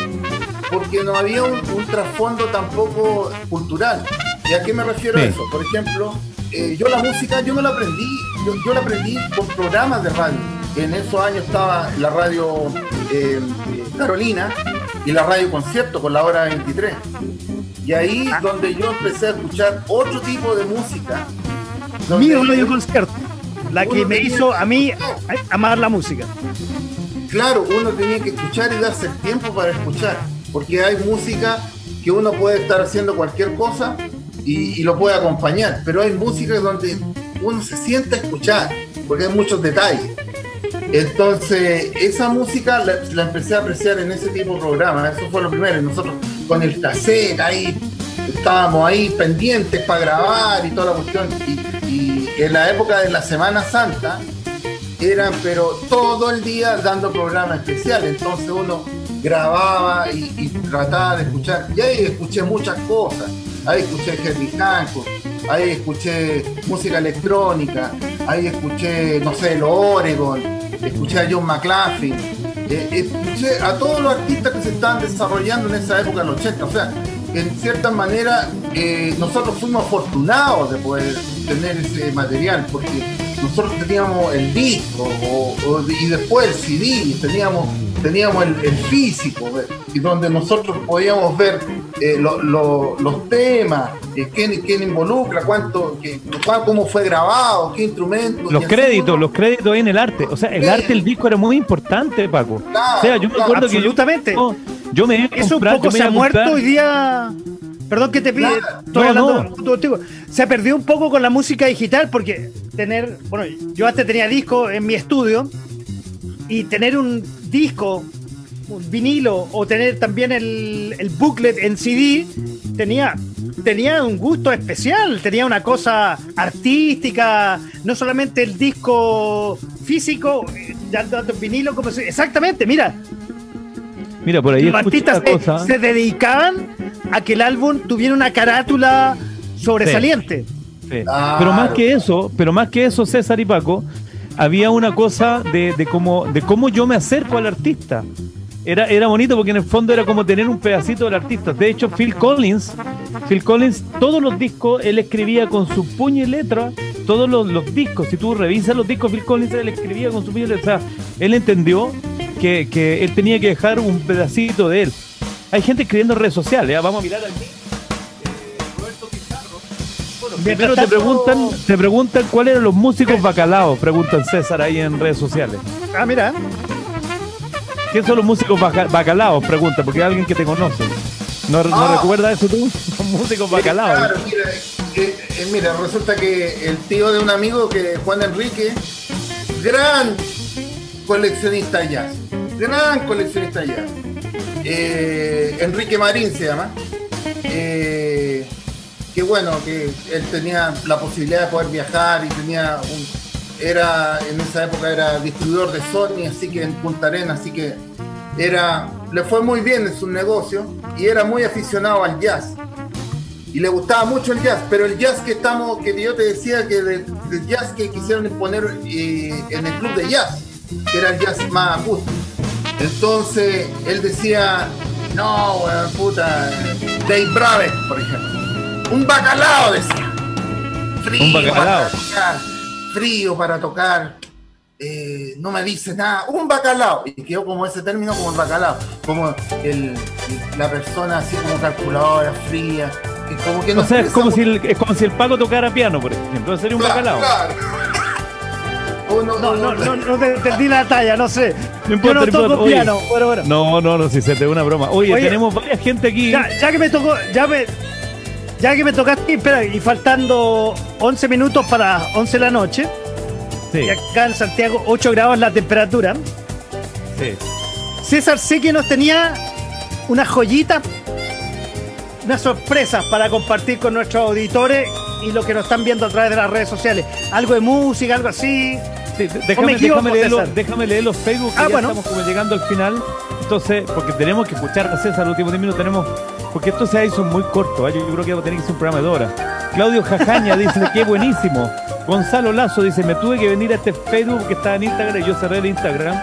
porque no había un, un trasfondo tampoco cultural. ¿Y a qué me refiero Sí. a eso? Por ejemplo, eh, yo la música, yo no la aprendí, yo, yo la aprendí por programas de radio. En esos años estaba la radio eh, eh, Carolina y la radio Concierto con la hora 23. Y ahí Ah. donde yo empecé a escuchar otro tipo de música. Mi radio concierto, la que me tenía- hizo a mí amar la música. Claro, uno tenía que escuchar y darse el tiempo para escuchar, porque hay música que uno puede estar haciendo cualquier cosa y, y lo puede acompañar, pero hay música donde uno se sienta a escuchar, porque hay muchos detalles. Entonces, esa música la, la empecé a apreciar en ese tipo de programas, eso fue lo primero, nosotros con el cassette ahí, estábamos ahí pendientes para grabar y toda la cuestión, y, en la época de la Semana Santa, eran pero todo el día dando programas especiales, entonces uno grababa y, trataba de escuchar, y ahí escuché muchas cosas, ahí escuché Herbie Hancock, ahí escuché música electrónica, ahí escuché, no sé, los Oregon, escuché a John McLaughlin, eh, escuché a todos los artistas que se estaban desarrollando en esa época, en los 80, o sea, en cierta manera eh, nosotros fuimos afortunados de poder tener ese material, porque nosotros teníamos el disco o- o- y después el CD, teníamos, teníamos el, el físico, ¿ves? y donde nosotros podíamos ver eh, lo- lo- los temas, eh, quién, quién involucra, cuánto, qué- cómo fue grabado, qué instrumentos. Los créditos, uno- los créditos en el arte. O sea, el arte del disco era muy importante, Paco. Claro, o sea, yo me acuerdo que yo, absolutamente. Yo, me a Eso un comprar, poco se ha muerto hoy día. Perdón que te pide, No, no. contigo. Se ha perdido un poco con la música digital porque tener, bueno, yo antes tenía disco en mi estudio y tener un disco, un vinilo o tener también el, el booklet en CD tenía tenía un gusto especial, tenía una cosa artística, no solamente el disco físico, eh, ya tanto en vinilo como exactamente, mira, Mira, por ahí los artistas se, cosa. se dedicaban a que el álbum tuviera una carátula sobresaliente. Sí. Claro. Pero más que eso, pero más que eso, César y Paco, había una cosa de, de cómo, de cómo yo me acerco al artista. Era, era bonito porque en el fondo era como tener un pedacito del artista. De hecho, Phil Collins, Phil Collins, todos los discos, él escribía con su puño y letra, todos los, los discos. Si tú revisas los discos, Phil Collins, él escribía con su puño y letra. O sea, él entendió que, que él tenía que dejar un pedacito de él. Hay gente escribiendo en redes sociales, ¿ah? vamos a mirar aquí. Primero te preguntan, te preguntan cuáles eran los músicos bacalaos, preguntan César ahí en redes sociales. Ah, mira. ¿Quién son los músicos baca- bacalaos? Pregunta, porque hay alguien que te conoce. ¿No, no Ah. recuerdas eso tú? Son músicos bacalaos. Claro, mira, eh, eh, mira, resulta que el tío de un amigo que Juan Enrique, gran coleccionista de jazz, gran coleccionista. Eh, Enrique Marín se llama. Eh, que bueno, que él tenía la posibilidad de poder viajar y tenía un, era en esa época era distribuidor de Sony, así que en Punta Arenas, así que era le fue muy bien en su negocio y era muy aficionado al jazz y le gustaba mucho el jazz, pero el jazz que estamos, que yo te decía que del, del jazz que quisieron imponer eh, en el club de jazz, que era el jazz más acústico. Entonces él decía, no, weón, puta, Dave Brabeck, por ejemplo. Un bacalao, decía. Frío Un bacalao. para tocar. Frío para tocar. Eh, no me dice nada. Un bacalao. Y quedó como ese término como el bacalao. Como el, la persona así como calculadora, fría. Que como que no O sea, es como, si el, es como si el Paco tocara piano, por ejemplo. Sería un Claro, bacalao. claro. Uno- No, no, no, no te entendí la talla, no sé. No importa, Yo no no toco importa. Oye, piano. Bueno, bueno. No, no, no, si se te da una broma. Oye, Oye. tenemos varias gente aquí. Ya, ya que me tocó, ya me, ya que me tocaste, espera, y faltando 11 minutos para 11 de la noche, Sí, y acá en Santiago 8 grados la temperatura, sí. César sé que nos tenía unas joyitas, unas sorpresas para compartir con nuestros auditores y los que nos están viendo a través de las redes sociales. Algo de música, algo así. Sí, ¿O me déjame, leer los, déjame leer los Facebook que Ah, ya bueno. estamos como llegando al final. Entonces, porque tenemos que escuchar a César los últimos 10 minutos, tenemos, porque esto se hizo muy corto, ¿eh? yo creo que va a tener que ser un programa de horas. Claudio Jajaña dice que buenísimo. Gonzalo Lazo dice, me tuve que venir a este Facebook que estaba en Instagram y yo cerré el Instagram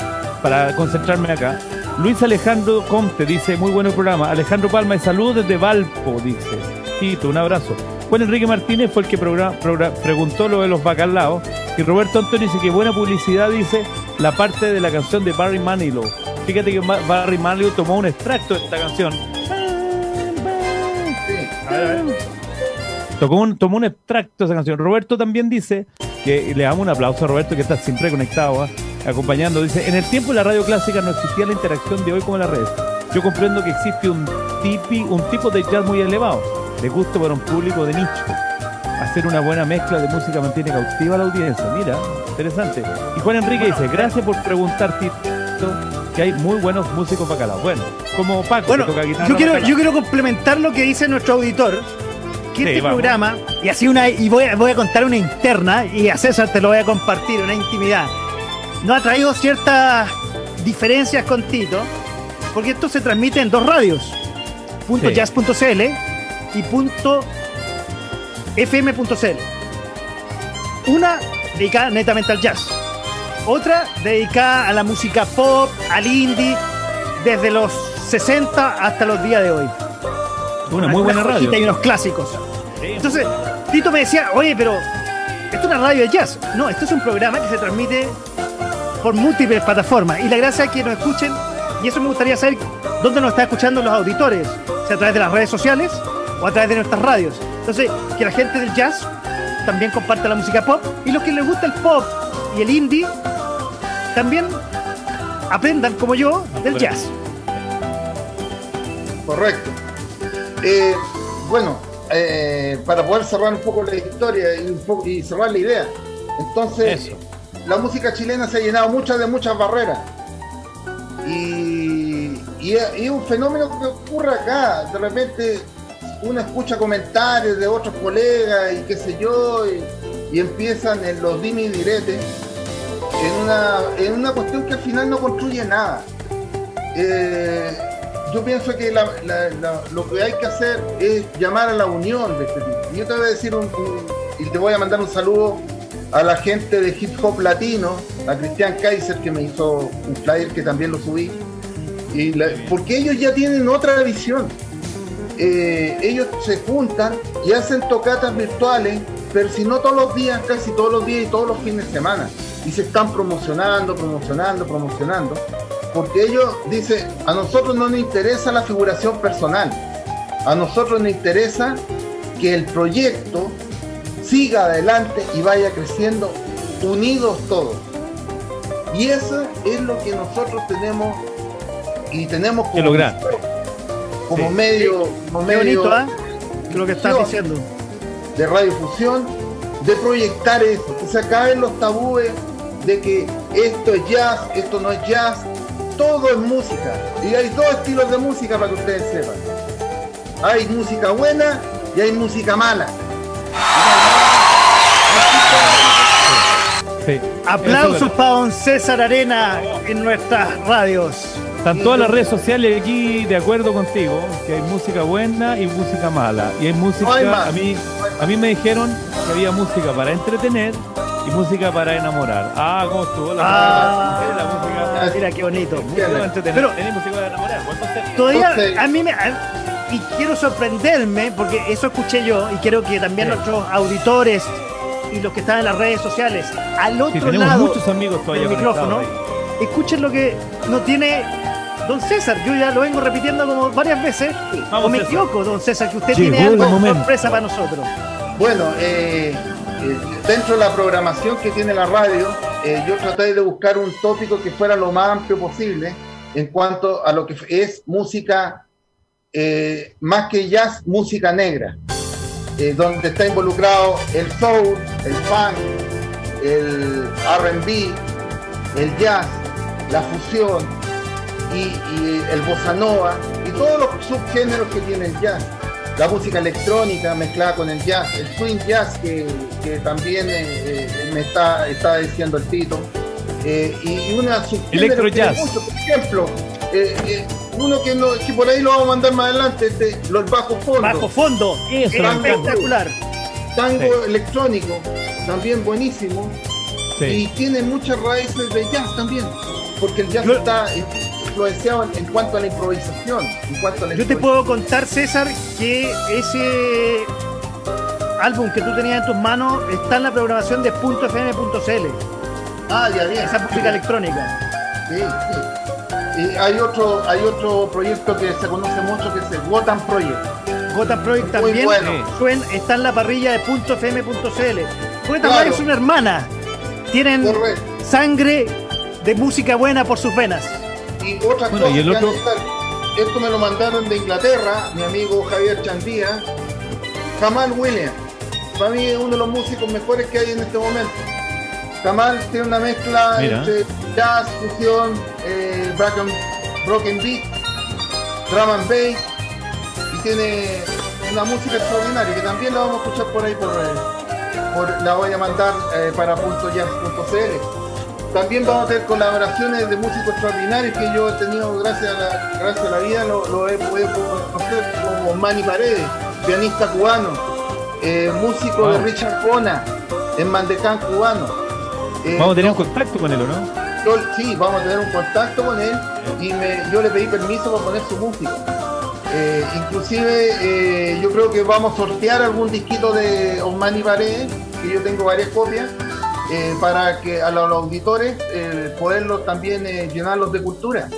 para concentrarme acá. Luis Alejandro Comte dice, muy bueno el programa. Alejandro Palma, y saludos desde Valpo, dice. Tito, un abrazo. Juan Enrique Martínez fue el que preguntó lo de los bacalaos. Y Roberto Antonio dice que buena publicidad, dice, la parte de la canción de Barry Manilow. Fíjate que Barry Manilow tomó un extracto de esta canción. Tomó un extracto de esa canción. Roberto también dice que le damos un aplauso a Roberto que está siempre conectado, ¿ah? acompañando. Dice, en el tiempo de la radio clásica no existía la interacción de hoy como en las redes. Yo comprendo que existe un, tipi, un tipo de jazz muy elevado, de gusto para un público de nicho. Hacer una buena mezcla de música mantiene cautiva a la audiencia. Mira, interesante. Y Juan Enrique dice, gracias por preguntar, Tito, que hay muy buenos músicos bacalaos. Bueno, como Paco, Bueno, que toca guitarra. yo quiero, yo quiero complementar lo que dice nuestro auditor. Que Sí, este vamos. programa, y así una, y voy a, voy a contar una interna, y a César te lo voy a compartir, una intimidad. Nos ha traído ciertas diferencias con Tito, porque esto se transmite en dos radios, punto Sí. jazz.cl y punto fm.cl. Una dedicada netamente al jazz, otra dedicada a la música pop, al indie, desde los 60 hasta los días de hoy. Una muy buena radio. Y unos clásicos. Entonces, Tito me decía, oye, pero esto es una radio de jazz. No, esto es un programa que se transmite por múltiples plataformas. Y la gracia es que nos escuchen, y eso me gustaría saber dónde nos están escuchando los auditores, si a través de las redes sociales o a través de nuestras radios. Entonces, que la gente del jazz también comparta la música pop y los que les gusta el pop y el indie también aprendan, como yo, del jazz. Correcto. Eh, bueno, eh, para poder cerrar un poco la historia y, un poco- y cerrar la idea, entonces Eso. la música chilena se ha llenado muchas de muchas barreras. Y, y es y es un fenómeno que ocurre acá. De repente uno escucha comentarios de otros colegas y qué sé yo, y, empiezan en los dime y diretes en una, en una cuestión que al final no construye nada. Eh, yo pienso que lo que hay que hacer es llamar a la unión de este tipo. Yo te voy a decir un, y te voy a mandar un saludo a la gente de hip hop latino, a Cristian Kaiser que me hizo un flyer que también lo subí, y porque ellos ya tienen otra visión. Eh, ellos se juntan y hacen tocatas virtuales, pero si no todos los días, casi todos los días y todos los fines de semana. Y se están promocionando, promocionando, promocionando. Porque ellos dicen, a nosotros no nos interesa la figuración personal. A nosotros nos interesa que el proyecto siga adelante y vaya creciendo unidos todos. Y eso es lo que nosotros tenemos y tenemos Que lograr. Como Sí. medio, como Qué medio bonito, ¿ah? Lo que estás diciendo. de radiofusión, de proyectar eso, que se acaben los tabúes de que esto es jazz, esto no es jazz, todo es música. Y hay dos estilos de música para que ustedes sepan. Hay música buena y hay música mala. Sí. Aplausos para don César Arena en nuestras radios. Están todas las redes sociales aquí de acuerdo contigo, que hay música buena y música mala. Y hay música, No hay a mí, a mí me dijeron que había música para entretener y música para enamorar. Ah, ¿cómo estuvo la, Ah. la música? Mira qué bonito. Música para entretener Pero- y música para enamorar. Todavía Entonces- a mí me. a- y quiero sorprenderme, porque eso escuché yo y quiero que también Sí. nuestros auditores y los que están en las redes sociales, al Sí, otro tenemos lado muchos amigos todavía del micrófono, escuchen lo que no tiene Don César. Yo ya lo vengo repitiendo como varias veces. Vamos, o me César. equivoco, Don César, que usted Llegó tiene algo sorpresa para nosotros. Bueno, eh, eh, dentro de la programación que tiene la radio, eh, yo traté de buscar un tópico que fuera lo más amplio posible en cuanto a lo que es música, eh, más que jazz, música negra, eh, donde está involucrado el soul, el funk, el RB, el jazz, la fusión y, y el bossa nova y todos los subgéneros que tiene el jazz la música electrónica mezclada con el jazz, el swing jazz que, que también eh, eh, me está, está diciendo el Tito, eh, y una Electro jazz. mucho. por ejemplo, eh, uno que, no- que por ahí lo vamos a mandar más adelante, este, los bajos fondos, Bajo fondo. Eso, espectacular. tango Sí. electrónico, también buenísimo, Sí. y tiene muchas raíces de jazz también, porque el jazz Yo- está influenciado en, en cuanto a la improvisación, en cuanto a la Yo te puedo contar, César, que ese álbum que tú tenías en tus manos está en la programación de .fm.cl, Ah, ya, bien. esa música electrónica. Sí, sí. Y hay otro, hay otro proyecto que se conoce mucho que es el Wotan Project. Gotham Project Muy también bueno. suen- está en la parrilla de .fm.cl. Gotham Claro. Es una hermana. Tienen Correcto. sangre de música buena por sus venas. Y otra Bueno, cosa y el otro- esto me lo mandaron de Inglaterra, mi amigo Javier Chandía, Jamal Williams. Para mí es uno de los músicos mejores que hay en este momento. Jamal tiene una mezcla Mira. entre jazz, fusión, eh, broken, broken beat, drum and bass y tiene una música extraordinaria que también la vamos a escuchar por ahí por, eh, por- la voy a mandar eh, para .jazz.cl. También vamos a tener colaboraciones de músicos extraordinarios que yo he tenido gracias a la, gracias a la vida, lo, lo he podido conocer como Manny Paredes, pianista cubano, eh, músico de Richard Pona, en Mandecán cubano. Eh, Vamos a tener un contacto con él, ¿o no? yo- sí, vamos a tener un contacto con él y me- yo le pedí permiso para poner su música. Eh, inclusive eh, yo creo que vamos a sortear algún disquito de Osmani Paredes, que yo tengo varias copias, eh, para que a los, auditores eh, poderlos también eh, llenarlos de cultura.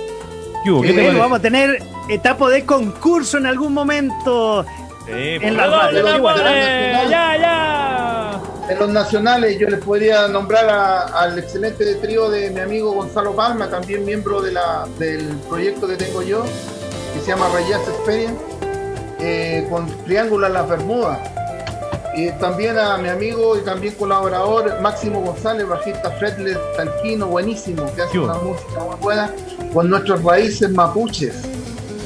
¿Qué hubo? ¿Qué Eh, te vamos a tener etapa de concurso en algún momento. Sí, en la la igual. guardia. ya, ya. En los nacionales yo les podría nombrar a- al excelente trío de mi amigo Gonzalo Palma, también miembro de la, del proyecto que tengo yo, que se llama Rayas Experience, eh, con Triángulo en las Bermudas. Y también a mi amigo y también colaborador Máximo González, bajista fretless talquino, buenísimo, que hace una música muy buena, con nuestras raíces mapuches,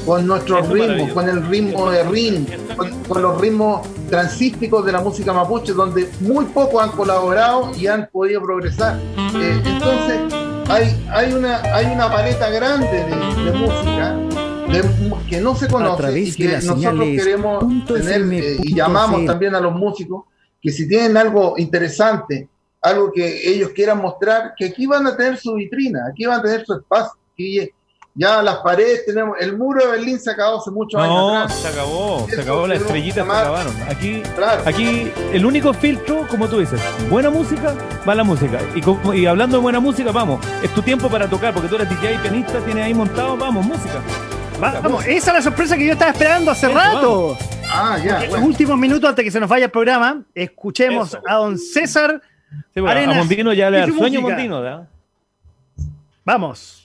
con nuestros Eso ritmos, con el ritmo de rim, con, con los ritmos transísticos de la música mapuche, donde muy pocos han colaborado y han podido progresar. Eh, entonces, hay, hay, una, hay una paleta grande de, de música de que no se conoce y que nosotros queremos tener eh, y llamamos también a los músicos que si tienen algo interesante, algo que ellos quieran mostrar, que aquí van a tener su vitrina, aquí van a tener su espacio. Aquí ya las paredes tenemos, el muro de Berlín se acabó hace muchos No, años atrás. se acabó, se acabó, las queremos estrellitas se acabaron. Aquí, Claro. aquí el único filtro, como tú dices, buena música, va la música. Y, y hablando de buena música, vamos, es tu tiempo para tocar, porque tú eres DJ, pianista, tienes ahí montado, vamos, música. Vamos, esa es la sorpresa que yo estaba esperando hace Eso, rato. Ah, ya. En los bueno. últimos minutos antes que se nos vaya el programa, escuchemos Eso. a don César. Sí, bueno, Arenas a Mondino ya le y da su sueño música. Mondino, ¿verdad? Vamos.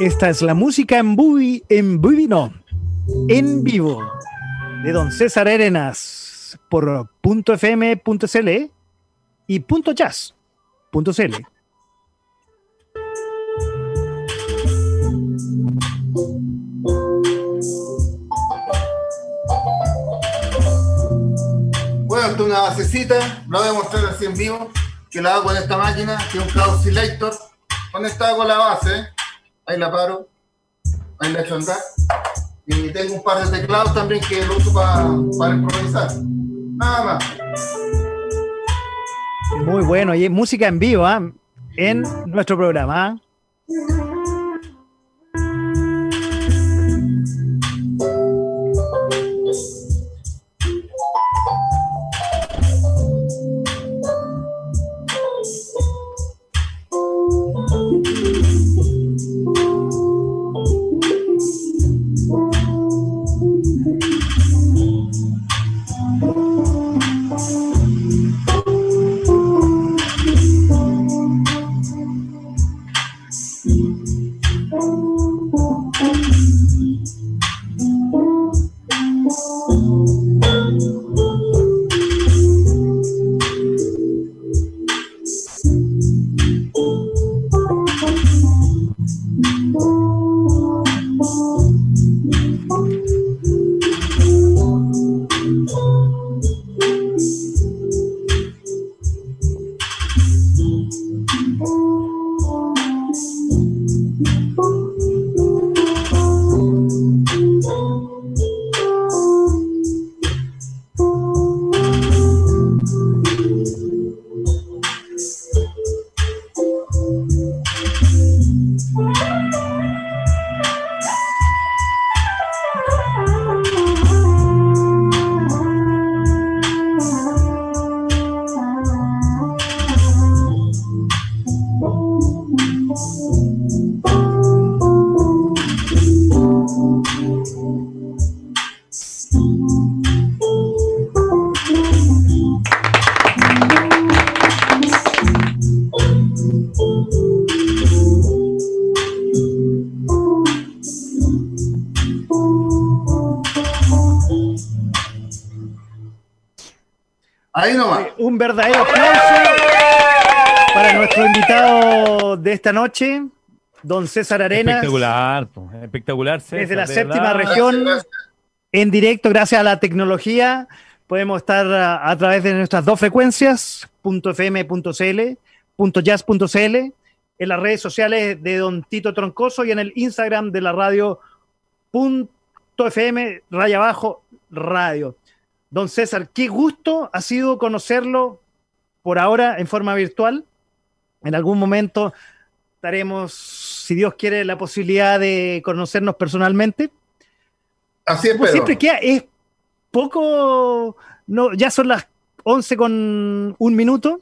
Esta es la música en Bubi, en Bubi no, en vivo, de don César Arenas por .fm.cl y .jazz.cl. Bueno, esto es una basecita, lo voy a mostrar así en vivo, que la hago con esta máquina, que es un Cloud Selector, conectado con la base, ahí la paro, ahí la echo y tengo un par de teclados también que lo uso para, improvisar, nada más. Muy bueno, y música en vivo ¿ah? en nuestro programa. ¿ah? Esta noche, don César Arenas. Espectacular, espectacular. desde la séptima región, en directo, gracias a la tecnología, podemos estar a, través de nuestras dos frecuencias, .fm.cl, .jazz.cl, en las redes sociales de don Tito Troncoso y en el Instagram de la radio .fm, raya abajo, radio. Don César, qué gusto ha sido conocerlo por ahora en forma virtual. En algún momento estaremos, si Dios quiere, la posibilidad de conocernos personalmente. Así es, pues Siempre queda, es poco, no, ya son las 11 con un minuto.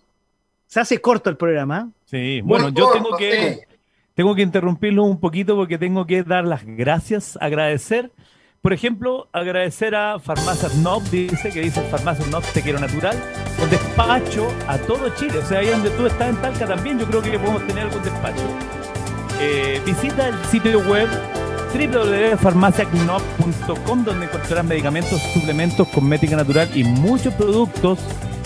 Se hace corto el programa. Sí, bueno, yo tengo que, tengo que interrumpirlo un poquito porque tengo que dar las gracias, agradecer por ejemplo, agradecer a Farmacia Snob, dice que dice Farmacia Snob te quiero natural, con despacho a todo Chile. O sea, ahí donde tú estás en Talca también, yo creo que podemos tener algún despacho. Eh, visita el sitio web www.farmaciacnob.com donde encontrarás medicamentos, suplementos, cosmética natural y muchos productos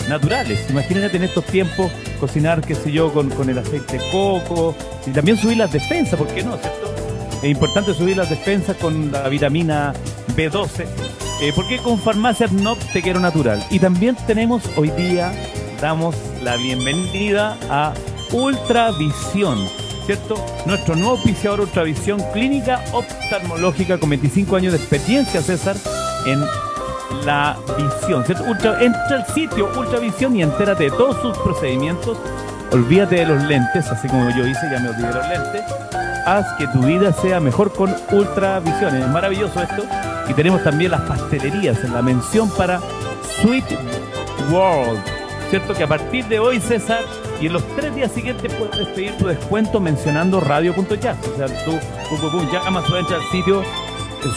naturales. Imagínate en estos tiempos cocinar, qué sé yo, con, con el aceite de coco y también subir las defensas, ¿por qué no? ¿Cierto? Es importante subir las defensas con la vitamina B12, eh, porque con Farmacia no te quiero natural. Y también tenemos hoy día, damos la bienvenida a Ultravisión, ¿cierto? Nuestro nuevo oficiador Ultravisión Clínica Oftalmológica con 25 años de experiencia, César, en la visión, ¿cierto? entra al sitio Ultravisión y entérate de todos sus procedimientos. Olvídate de los lentes, así como yo hice, ya me olvidé de los lentes haz que tu vida sea mejor con Ultravisión. Es maravilloso esto. Y tenemos también las pastelerías en la mención para Sweet World. ¿Cierto? Que a partir de hoy, César, y en los tres días siguientes puedes pedir tu descuento mencionando radio.jazz. O sea, tú, llamas o entras al sitio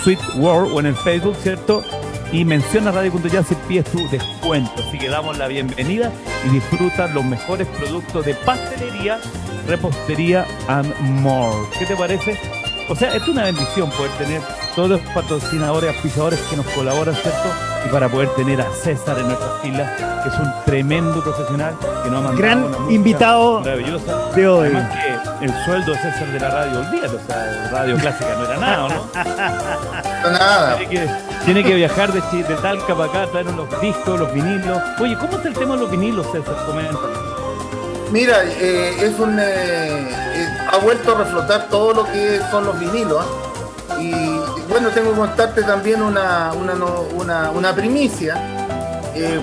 Sweet World o en el Facebook, ¿cierto? Y menciona radio.jazz y pides tu descuento. Así que damos la bienvenida y disfruta los mejores productos de pastelería Repostería and More. ¿Qué te parece? O sea, es una bendición poder tener todos los patrocinadores, auspiciadores que nos colaboran, ¿cierto? Y para poder tener a César en nuestras filas, que es un tremendo profesional que nos ha mandado Gran invitado de hoy. que el sueldo de César de la radio, olvídate, o sea, radio clásica no era nada, ¿o ¿no? Nada. Tiene que, tiene que viajar de, de Talca para acá, traer los discos, los vinilos. Oye, ¿cómo está el tema de los vinilos, César? Comenta. Mira, eh, es un, eh, eh, ha vuelto a reflotar todo lo que son los vinilos. ¿ah? Y bueno, tengo que contarte también una, una, una, primicia,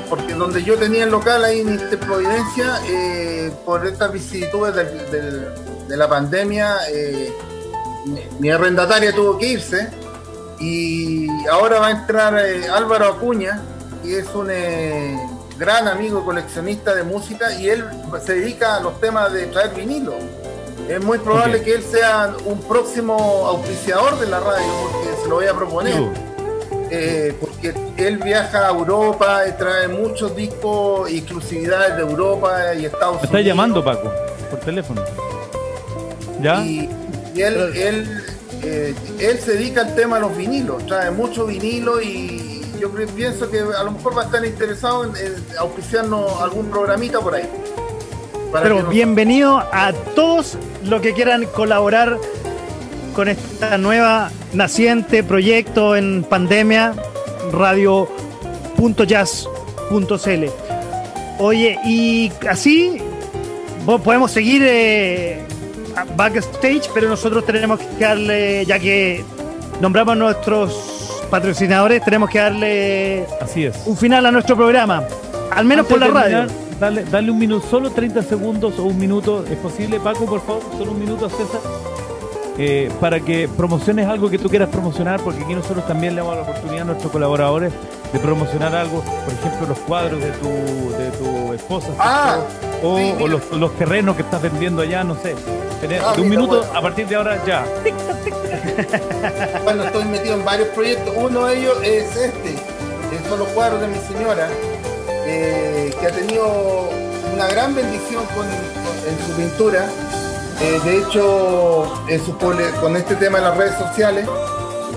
porque donde yo tenía el local ahí en Inter Providencia, eh, por estas vicisitudes de la pandemia, mi, mi arrendataria tuvo que irse y ahora va a entrar Álvaro Acuña, que es un gran amigo coleccionista de música y él se dedica a los temas de traer vinilo. Es muy probable Ok. que él sea un próximo auspiciador de la radio, porque se lo voy a proponer. Eh, porque él viaja a Europa y trae muchos discos, exclusividades de Europa y Estados Me Unidos. está llamando Paco, por teléfono. ¿Ya? Y, y él, él, eh, él se dedica al tema de los vinilos, trae mucho vinilo y yo pienso que a lo mejor va a estar interesado en, en auspiciarnos algún programita por ahí. Pero nos- bienvenido a todos los que quieran colaborar con esta nueva naciente proyecto en pandemia, radio.jazz.cl. Oye, y así podemos seguir eh, backstage, pero nosotros tenemos que darle, ya que nombramos nuestros patrocinadores, tenemos que darle Así es. un final a nuestro programa, al menos Antes por la radio. Dale, dale un minuto, solo 30 segundos o un minuto. ¿Es posible, Paco, por favor? Solo un minuto, César. Eh, para que promociones algo que tú quieras promocionar, porque aquí nosotros también le damos la oportunidad a nuestros colaboradores de promocionar algo, por ejemplo, los cuadros de tu, de tu esposa. Ah, o, sí, o mira. los, los terrenos que estás vendiendo allá, no sé. Tenés- Ah, de un mira, minuto bueno. a partir de ahora ya. Bueno, estoy metido en varios proyectos. Uno de ellos es este, que son los cuadros de mi señora, eh, que ha tenido una gran bendición con, con- en su pintura. Eh, de hecho, en su con este tema de las redes sociales,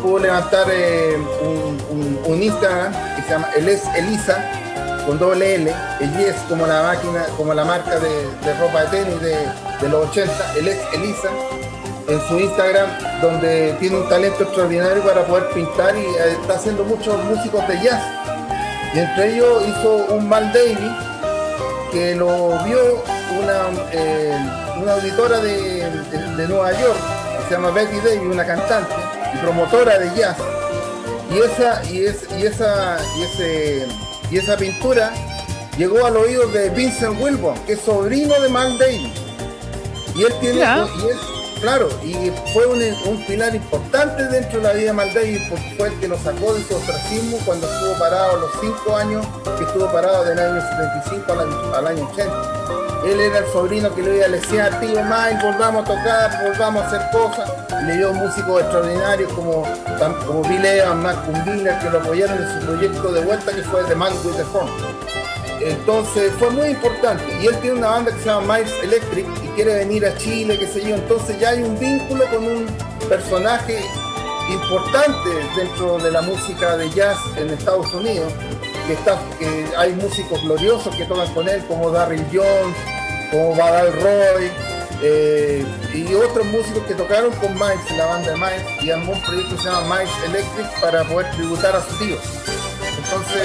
pudo levantar eh, un, Instagram que se llama El es Elisa, con doble L, el Yes como la máquina, como la marca de, ropa de tenis de, los 80, El es Elisa en su Instagram, donde tiene un talento extraordinario para poder pintar y eh, está haciendo muchos músicos de jazz. Y entre ellos hizo un Mal Davy que lo vio una, eh, una auditora de, de- Nueva York, que se llama Betty Davy, una cantante promotora de jazz. Y esa, y es, y esa, y ese, y esa pintura llegó al oído de Vincent Wilbon, que es sobrino de Mal Davy. Y él tiene, Ya. y es, claro, y fue un, un pilar importante dentro de la vida de Mal Davy, porque fue el que lo sacó de su ostracismo cuando estuvo parado a los 5 años, que estuvo parado del año 75 al año, al año 80. Él era el sobrino que le iba a decir, tío Mike, volvamos a tocar, volvamos a hacer cosas. Le dio músicos extraordinarios como, como Bill Evans, Malcolm Miller, que lo apoyaron en su proyecto de vuelta que fue The Man with the Phone. Entonces fue muy importante. Y él tiene una banda que se llama Miles Electric y quiere venir a Chile, qué sé yo. Entonces ya hay un vínculo con un personaje importante dentro de la música de jazz en Estados Unidos. Que, está, que hay músicos gloriosos que tocan con él, como Darryl Jones, como Badal Roy, eh, y otros músicos que tocaron con Miles, la banda de Miles, y armó un proyecto que se llama Miles Electric para poder tributar a su tío. Entonces,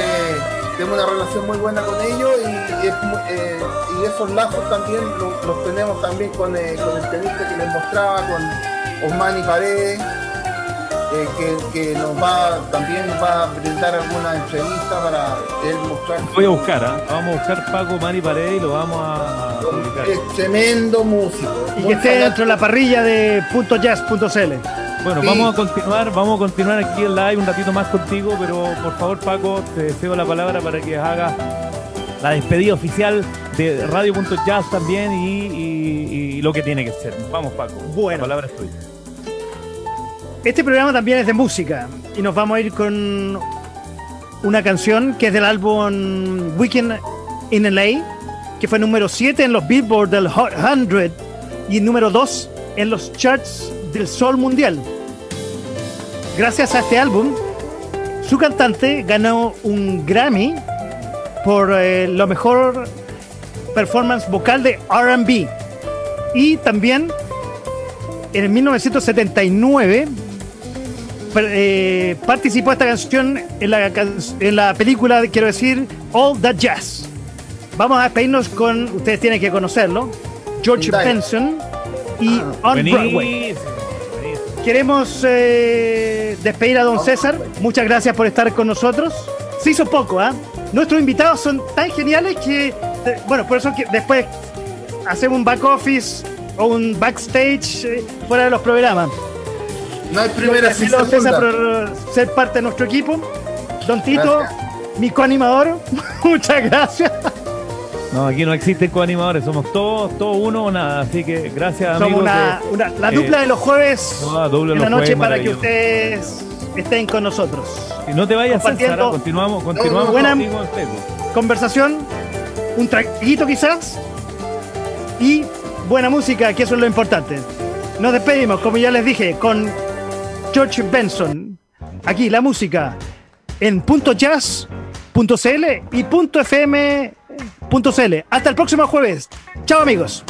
tengo una relación muy buena con ellos y, eh, esos lazos también lo- los, tenemos también con, eh, con el tenista que les mostraba, con Osmani Paredes, eh, que, que nos va también va a brindar alguna entrevista para él mostrar. Voy a buscar, ¿ah? Vamos a buscar Paco Mani Paredes y lo vamos a, a publicar. Es tremendo músico. Y que esté dentro de la parrilla de .jazz.cl. Bueno, Sí. vamos a continuar, vamos a continuar aquí en live un ratito más contigo, pero por favor Paco, te cedo la palabra para que hagas la despedida oficial de Radio.jazz también y, y- y lo que tiene que ser. Vamos Paco, Bueno. la palabra es tuya. Este programa también es de música y nos vamos a ir con una canción que es del álbum Weekend in LA, que fue número 7 en los Billboard del Hot 100 y número 2 en los charts del Sol Mundial. Gracias a este álbum, su cantante ganó un Grammy por eh, lo mejor performance vocal de RB y también en 1979 eh, participó esta canción en la, en la película, quiero decir, All That Jazz. Vamos a despedirnos con, ustedes tienen que conocerlo, George Benson y Ah, On Broadway. Queremos eh, despedir a don César. Muchas gracias por estar con nosotros. Se hizo poco, ¿ah? Nuestros invitados son tan geniales que, eh, bueno, por eso que después hacemos un back office o un backstage eh, fuera de los programas. No hay primera sin segunda. por ser parte de nuestro equipo. Don Tito, Gracias. mi coanimador, muchas gracias. No, aquí no existen coanimadores, somos todos, todos uno o nada. Así que gracias, Somos amigos. una, de- una- la eh, dupla de los jueves no, la de noche jueves, para que ustedes estén con nosotros. Y no te vayas, compartiendo- César, continuamos, continuamos Buena- contigo en Facebook. Conversación, un traguito quizás y buena música, que eso es lo importante. Nos despedimos, como ya les dije, con George Benson. Aquí la música en .jazz.cl y .fm.cl. Hasta el próximo jueves. Chao amigos.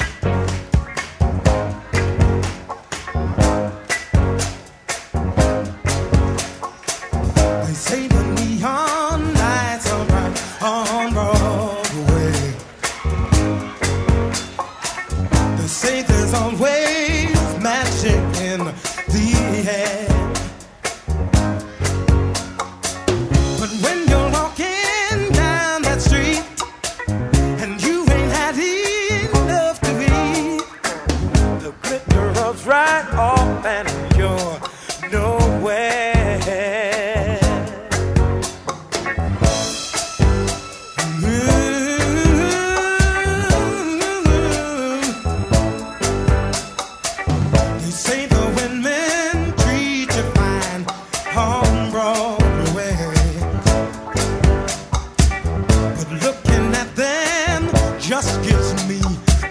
Just gives me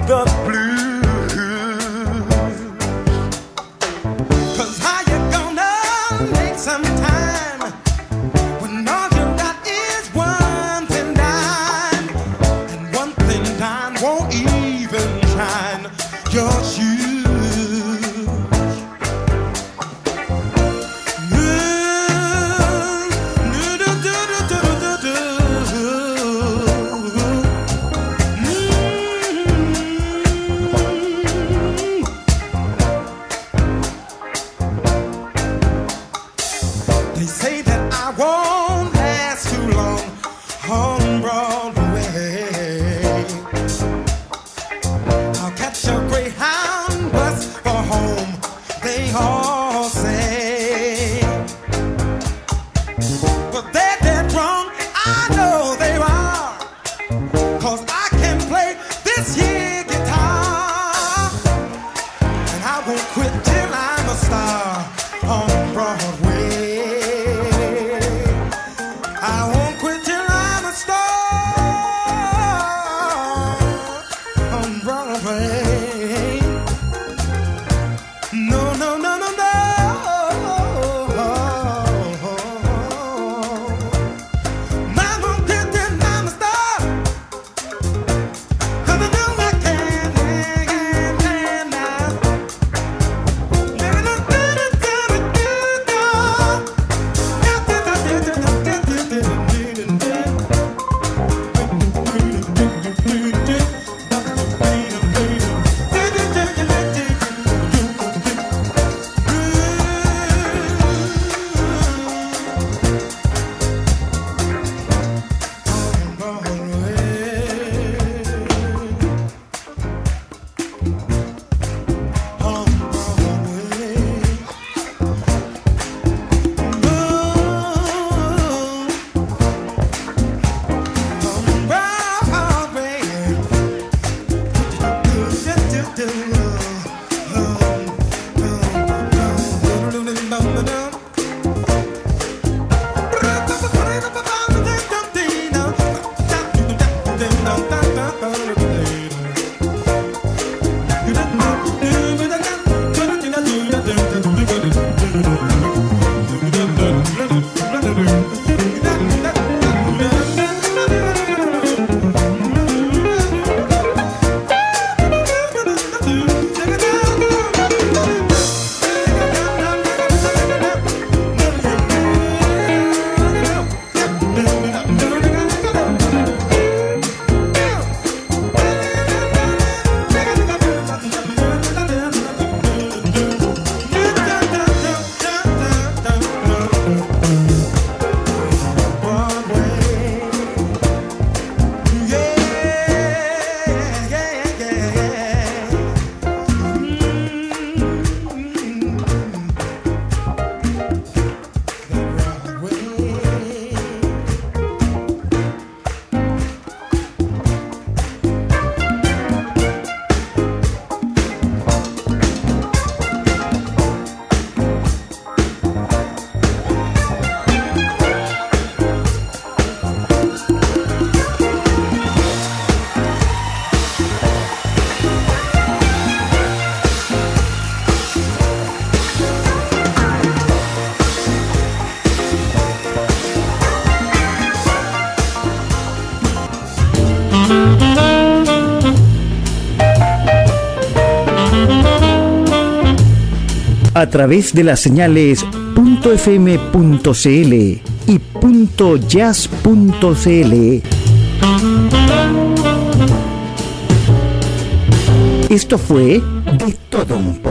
the blues. do. A través de las señales .fm.cl y .jazz.cl. Esto fue de todo un.